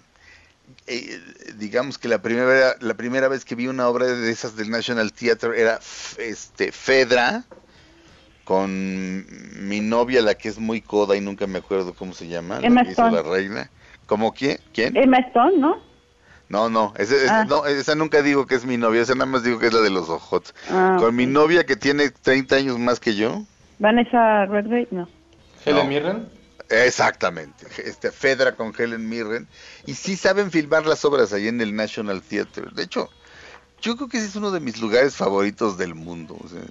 S1: eh, digamos que la primera, la primera vez que vi una obra de esas del National Theatre era este, Fedra, con mi novia, la que es muy coda y nunca me acuerdo cómo se llama, la que hizo la reina. ¿Cómo quién? ¿Quién?
S2: Emma Stone, ¿no?
S1: No, no, ese- ese-
S2: Ah.
S1: no, esa nunca digo que es mi novia, esa nada más digo que es la de los ojotes.
S2: Ah,
S1: Con mi novia que tiene 30 años más que yo.
S2: Vanessa Redgrave, no.
S4: Helen
S1: No.
S4: Mirren.
S1: Exactamente, este Fedra con Helen Mirren y sí saben filmar las obras ahí en el National Theatre. De hecho, yo creo que ese es uno de mis lugares favoritos del mundo. o sea,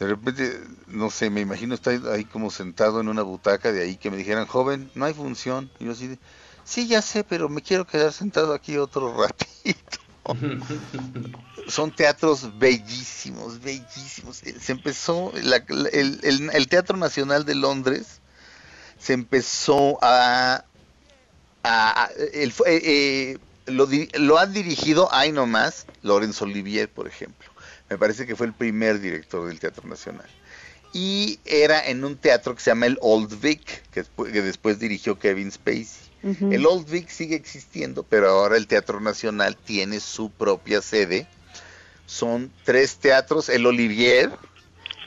S1: de repente, no sé, me imagino estar ahí como sentado en una butaca de ahí que me dijeran, joven, no hay función. Y yo así de, sí, ya sé, pero me quiero quedar sentado aquí otro ratito. Son teatros bellísimos, bellísimos. Eh, Se empezó, la- el, el- el Teatro Nacional de Londres se empezó a... a- a- el fu- eh, eh, lo, lo ha dirigido, ahí nomás, Lorenzo Olivier, por ejemplo. Me parece que fue el primer director del Teatro Nacional. Y era en un teatro que se llama el Old Vic, que después dirigió Kevin Spacey. El Old Vic sigue existiendo, pero ahora el Teatro Nacional tiene su propia sede. Son tres teatros, el Olivier,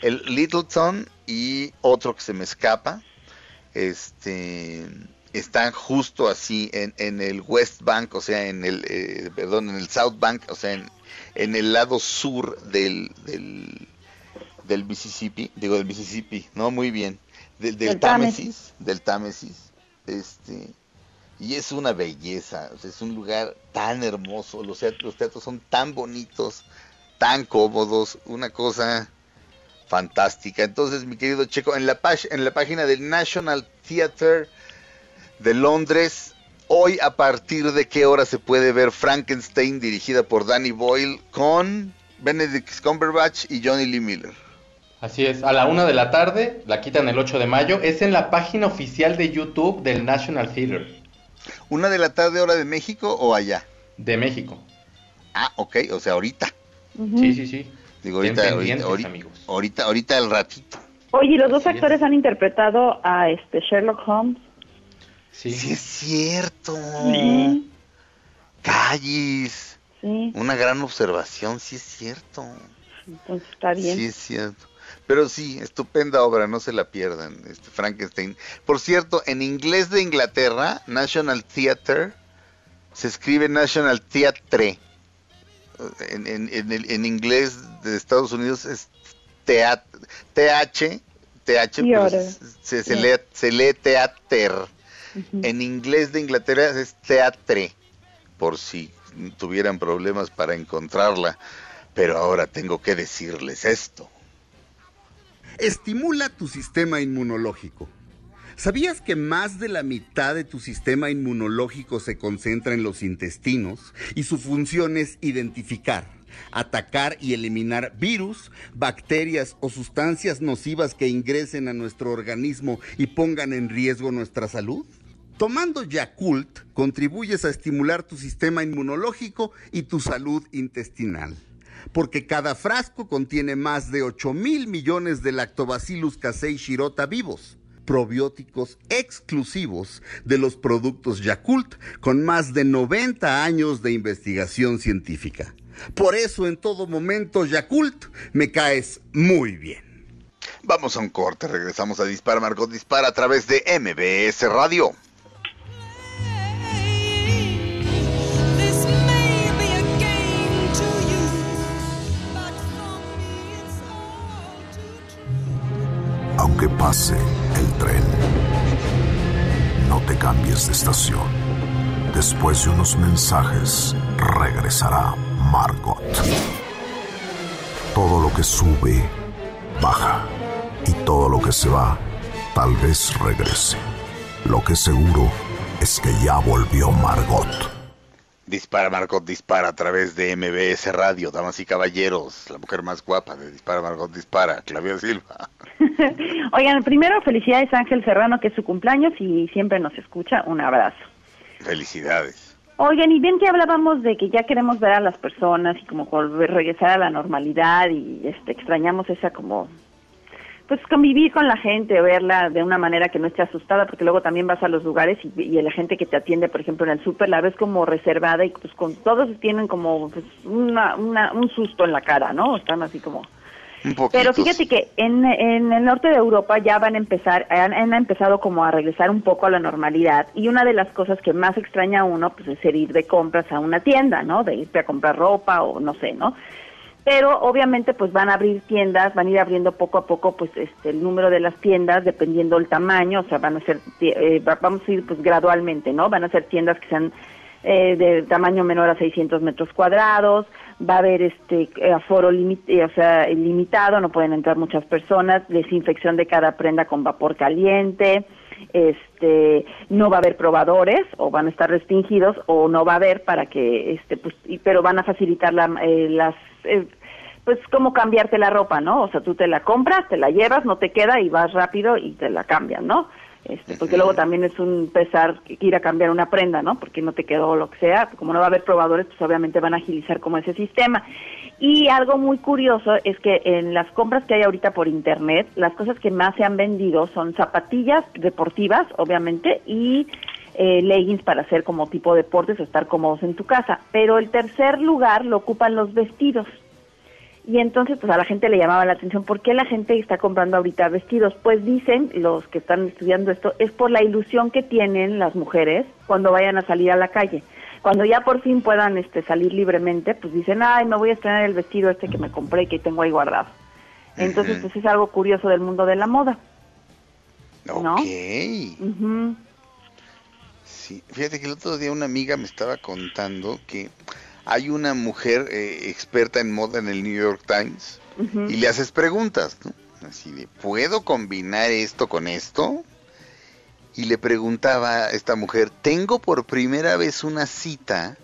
S1: el Littleton y otro que se me escapa. Este están justo así en, en el West Bank, o sea, en el eh, perdón, en el South Bank, o sea, en, en el lado sur del, del del Mississippi, digo del Mississippi, no muy bien, del, del
S2: Del
S1: Támesis, del Támesis, este y es una belleza, es un lugar tan hermoso, los teatros, son tan bonitos, tan cómodos, una cosa fantástica. Entonces, mi querido Checo, en la, en la página del National Theatre de Londres, hoy a partir de qué hora se puede ver Frankenstein dirigida por Danny Boyle con Benedict Cumberbatch y Johnny Lee Miller.
S4: Así es, a la una de la tarde, la quitan el 8 de mayo, es en la página oficial de YouTube del National Theatre
S1: ¿Una de la tarde hora de México o allá?
S4: de México.
S1: Ah, ok, o sea, ahorita.
S4: Sí, sí, sí.
S1: Digo, ahorita, ahorita, ahorita,
S4: amigos.
S1: ahorita, ahorita el ratito.
S2: Oye, ¿y los dos actores han interpretado a este Sherlock Holmes.
S4: Sí.
S1: Sí es cierto.
S2: Ujú.
S1: Callis.
S2: Sí,
S1: Una gran observación, sí es cierto.
S2: entonces está bien.
S1: Sí es cierto. Pero sí, estupenda obra, no se la pierdan, este Frankenstein. Por cierto, en inglés de Inglaterra, National Theatre, se escribe National Theatre. En, en, en, en inglés de Estados Unidos es teat- TH, TH, pero se, se, se lee, se lee teater. En inglés de Inglaterra es teatre, por si tuvieran problemas para encontrarla. Pero ahora tengo que decirles esto.
S9: Estimula tu sistema inmunológico. ¿Sabías que más de la mitad de tu sistema inmunológico se concentra en los intestinos y su función es identificar, atacar y eliminar virus, bacterias o sustancias nocivas que ingresen a nuestro organismo y pongan en riesgo nuestra salud? Tomando Yakult contribuyes a estimular tu sistema inmunológico y tu salud intestinal porque cada frasco contiene más de 8 mil millones de lactobacillus casei shirota vivos, probióticos exclusivos de los productos Yakult con más de 90 años de investigación científica. Por eso en todo momento Yakult me caes muy bien.
S1: Vamos a un corte, regresamos a Dispara Margot Dispara a través de MBS Radio.
S6: Pase el tren, no te cambies de estación. Después de unos mensajes, regresará Margot. Todo lo que sube, baja. Y todo lo que se va, tal vez regrese. Lo que seguro es que ya volvió Margot.
S1: Dispara Margot Dispara a través de MBS Radio, damas y caballeros, la mujer más guapa de Dispara Margot Dispara, Claudia Silva.
S2: Oigan, primero felicidades a Ángel Serrano, que es su cumpleaños y siempre nos escucha. Un abrazo.
S1: Felicidades.
S2: Oigan, y bien que hablábamos de que ya queremos ver a las personas y como volver, regresar a la normalidad y este extrañamos esa como pues convivir con la gente, verla de una manera que no esté asustada, porque luego también vas a los lugares y, y la gente que te atiende, por ejemplo, en el súper, la ves como reservada y pues con todos tienen como pues, una, una, un susto en la cara, ¿no? Están así como... Pero fíjate que en, en el norte de Europa ya van a empezar, han, han empezado como a regresar un poco a la normalidad y una de las cosas que más extraña a uno pues es el ir de compras a una tienda, ¿no? De irte a comprar ropa o no sé, ¿no? Pero obviamente pues van a abrir tiendas, van a ir abriendo poco a poco pues este el número de las tiendas dependiendo el tamaño, o sea, van a ser eh, va- vamos a ir pues gradualmente, ¿no? Van a ser tiendas que sean eh, de tamaño menor a 600 metros cuadrados, va a haber este eh, aforo eh, o sea, limitado, no pueden entrar muchas personas, desinfección de cada prenda con vapor caliente, este no va a haber probadores o van a estar restringidos o no va a haber para que este pues y- pero van a facilitar la, eh, las eh, pues como cambiarte la ropa, ¿no? O sea, tú te la compras, te la llevas, no te queda y vas rápido y te la cambian, ¿no? Este, porque luego también es un pesar ir a cambiar una prenda, ¿no? Porque no te quedó lo que sea. Como no va a haber probadores, pues obviamente van a agilizar como ese sistema. Y algo muy curioso es que en las compras que hay ahorita por internet, las cosas que más se han vendido son zapatillas deportivas, obviamente, y eh, leggings para hacer como tipo deportes o estar cómodos en tu casa. Pero el tercer lugar lo ocupan los vestidos. Y entonces, pues a la gente le llamaba la atención, ¿por qué la gente está comprando ahorita vestidos? Pues dicen los que están estudiando esto, es por la ilusión que tienen las mujeres cuando vayan a salir a la calle. Cuando ya por fin puedan este, salir libremente, pues dicen, ay, me voy a estrenar el vestido este que me compré y que tengo ahí guardado. Entonces, pues es algo curioso del mundo de la moda. ¿no?
S1: Ok. Sí, fíjate que el otro día una amiga me estaba contando que hay una mujer eh, experta en moda en el New York Times y le haces preguntas, ¿no? Así de, ¿puedo combinar esto con esto? Y le preguntaba a esta mujer, tengo por primera vez una cita,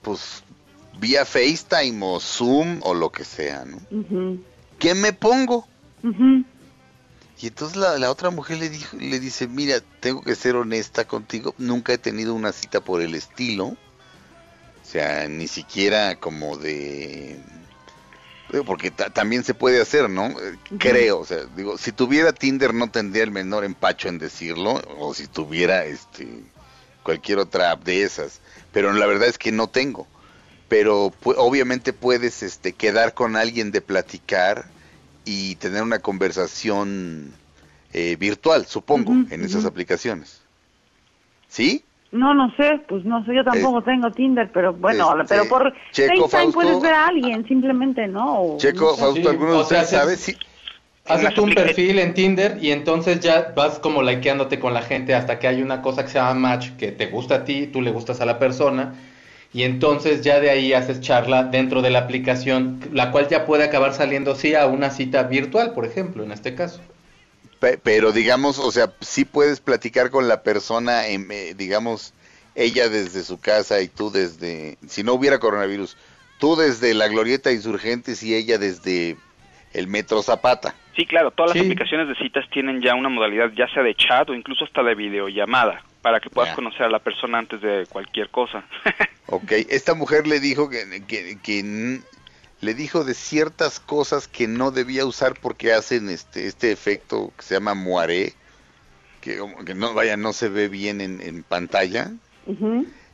S1: pues vía FaceTime o Zoom o lo que sea, ¿no? ¿Qué me pongo? Y entonces la, la otra mujer le dijo, le dice, mira, tengo que ser honesta contigo, nunca he tenido una cita por el estilo, o sea, ni siquiera como de, porque ta- también se puede hacer, ¿no? Eh, Creo, o sea, digo, si tuviera Tinder no tendría el menor empacho en decirlo, o si tuviera este cualquier otra app de esas, pero la verdad es que no tengo. Pero pu- obviamente puedes este quedar con alguien de platicar y tener una conversación eh, virtual, supongo, en esas aplicaciones. ¿Sí?
S2: No, no sé, pues no sé, yo tampoco tengo Tinder, pero bueno,
S1: este,
S2: pero por
S1: Checo,
S2: FaceTime
S1: Fausto.
S2: puedes ver a alguien, simplemente, ¿no? O-
S1: Checo,
S2: no sé.
S1: Fausto, ¿alguno de
S4: o sea,
S1: ustedes sabe?
S4: haces-
S1: Sí.
S4: Haces tú un perfil en Tinder y entonces ya vas como likeándote con la gente hasta que hay una cosa que se llama match que te gusta a ti, tú le gustas a la persona y entonces ya de ahí haces charla dentro de la aplicación, la cual ya puede acabar saliendo sí a una cita virtual, por ejemplo, en este caso.
S1: Pe- Pero digamos, o sea, sí puedes platicar con la persona, en, eh, digamos, ella desde su casa y tú desde, si no hubiera coronavirus, tú desde la Glorieta Insurgentes y ella desde el Metro Zapata.
S3: Sí, claro, todas las
S4: Sí.
S3: aplicaciones de citas tienen ya una modalidad, ya sea de chat o incluso hasta de videollamada, para que puedas
S1: Ya.
S3: conocer a la persona antes de cualquier cosa.
S1: Ok, esta mujer le dijo que, que, le dijo de ciertas cosas que no debía usar porque hacen este este efecto que se llama moiré, que, que no vaya no se ve bien en, en pantalla.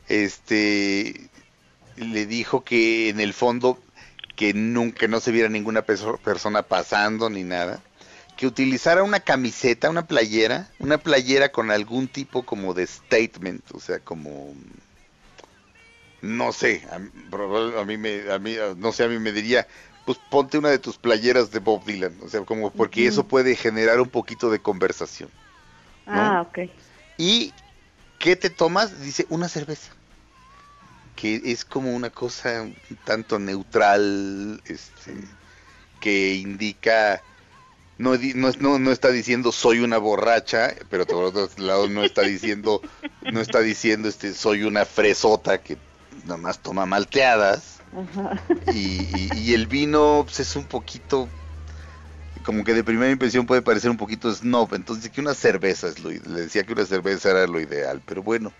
S1: Este le dijo que en el fondo que nunca no se viera ninguna perso- persona pasando ni nada, que utilizara una camiseta, una playera, una playera con algún tipo como de statement, o sea, como no sé, a, a mí me a mí no sé, a mí me diría pues ponte una de tus playeras de Bob Dylan, o sea, como porque eso puede generar un poquito de conversación.
S2: Ah, ok.
S1: ¿Y qué te tomas? Dice, una cerveza. Que es como una cosa tanto neutral, este, que indica, no, no, no está diciendo soy una borracha, pero por otro lado no está diciendo, no está diciendo este soy una fresota que nada más toma malteadas.
S2: Ajá.
S1: Y, y- y el vino pues, es un poquito como que de primera impresión puede parecer un poquito snob, entonces que una cerveza es lo le decía que una cerveza era lo ideal, pero bueno.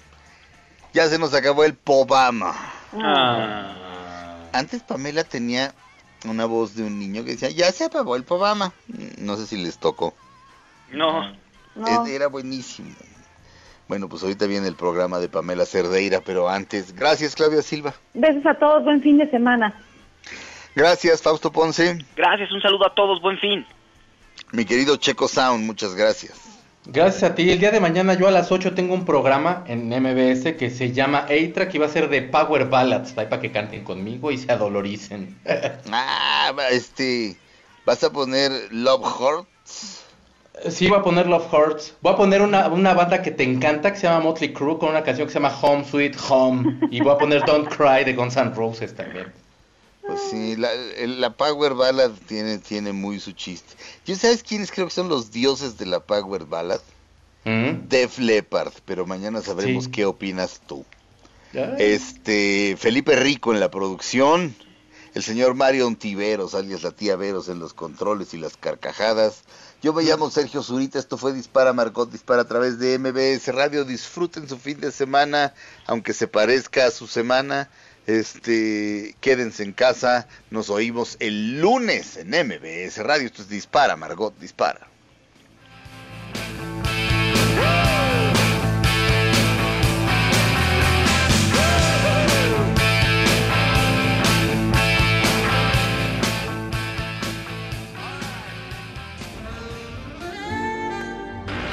S1: Ya se nos acabó el Pobama.
S3: Ah.
S1: Antes Pamela tenía una voz de un niño que decía, "Ya se acabó el Pobama." No sé si les tocó.
S3: No,
S1: Era buenísimo. Bueno, pues ahorita viene el programa de Pamela Cerdeira, pero antes, gracias Claudia Silva.
S2: Besos a todos, buen fin de semana.
S1: Gracias, Fausto Ponce.
S3: Gracias, un saludo a todos, buen fin.
S1: Mi querido Checo Sound, muchas gracias.
S4: Gracias a ti. El día de mañana yo a las 8 tengo un programa en MBS que se llama A-Track y va a ser de Power Ballads. Ahí para que canten conmigo y se adoloricen.
S1: Ah, este, ¿vas a poner Love Hearts?
S4: Sí, voy a poner Love Hearts. Voy a poner una, una banda que te encanta que se llama Motley Crue con una canción que se llama Home Sweet Home. Y voy a poner Don't Cry de Guns N' Roses también.
S1: Pues sí, la, Power Ballad tiene, tiene muy su chiste. ¿Yo sabes quiénes creo que son los dioses de la Power Ballad? Def Leppard, pero mañana sabremos
S4: Sí.
S1: qué opinas tú.
S4: Ay.
S1: Este, Felipe Rico en la producción, el señor Mario Ontiveros, alias la tía Veros en los controles y las carcajadas. Yo me llamo Sergio Zurita, esto fue Dispara Margot, Dispara a través de MBS Radio. Disfruten su fin de semana, aunque se parezca a su semana. Este, quédense en casa, nos oímos el lunes en MBS Radio. Esto es Dispara Margot, Dispara.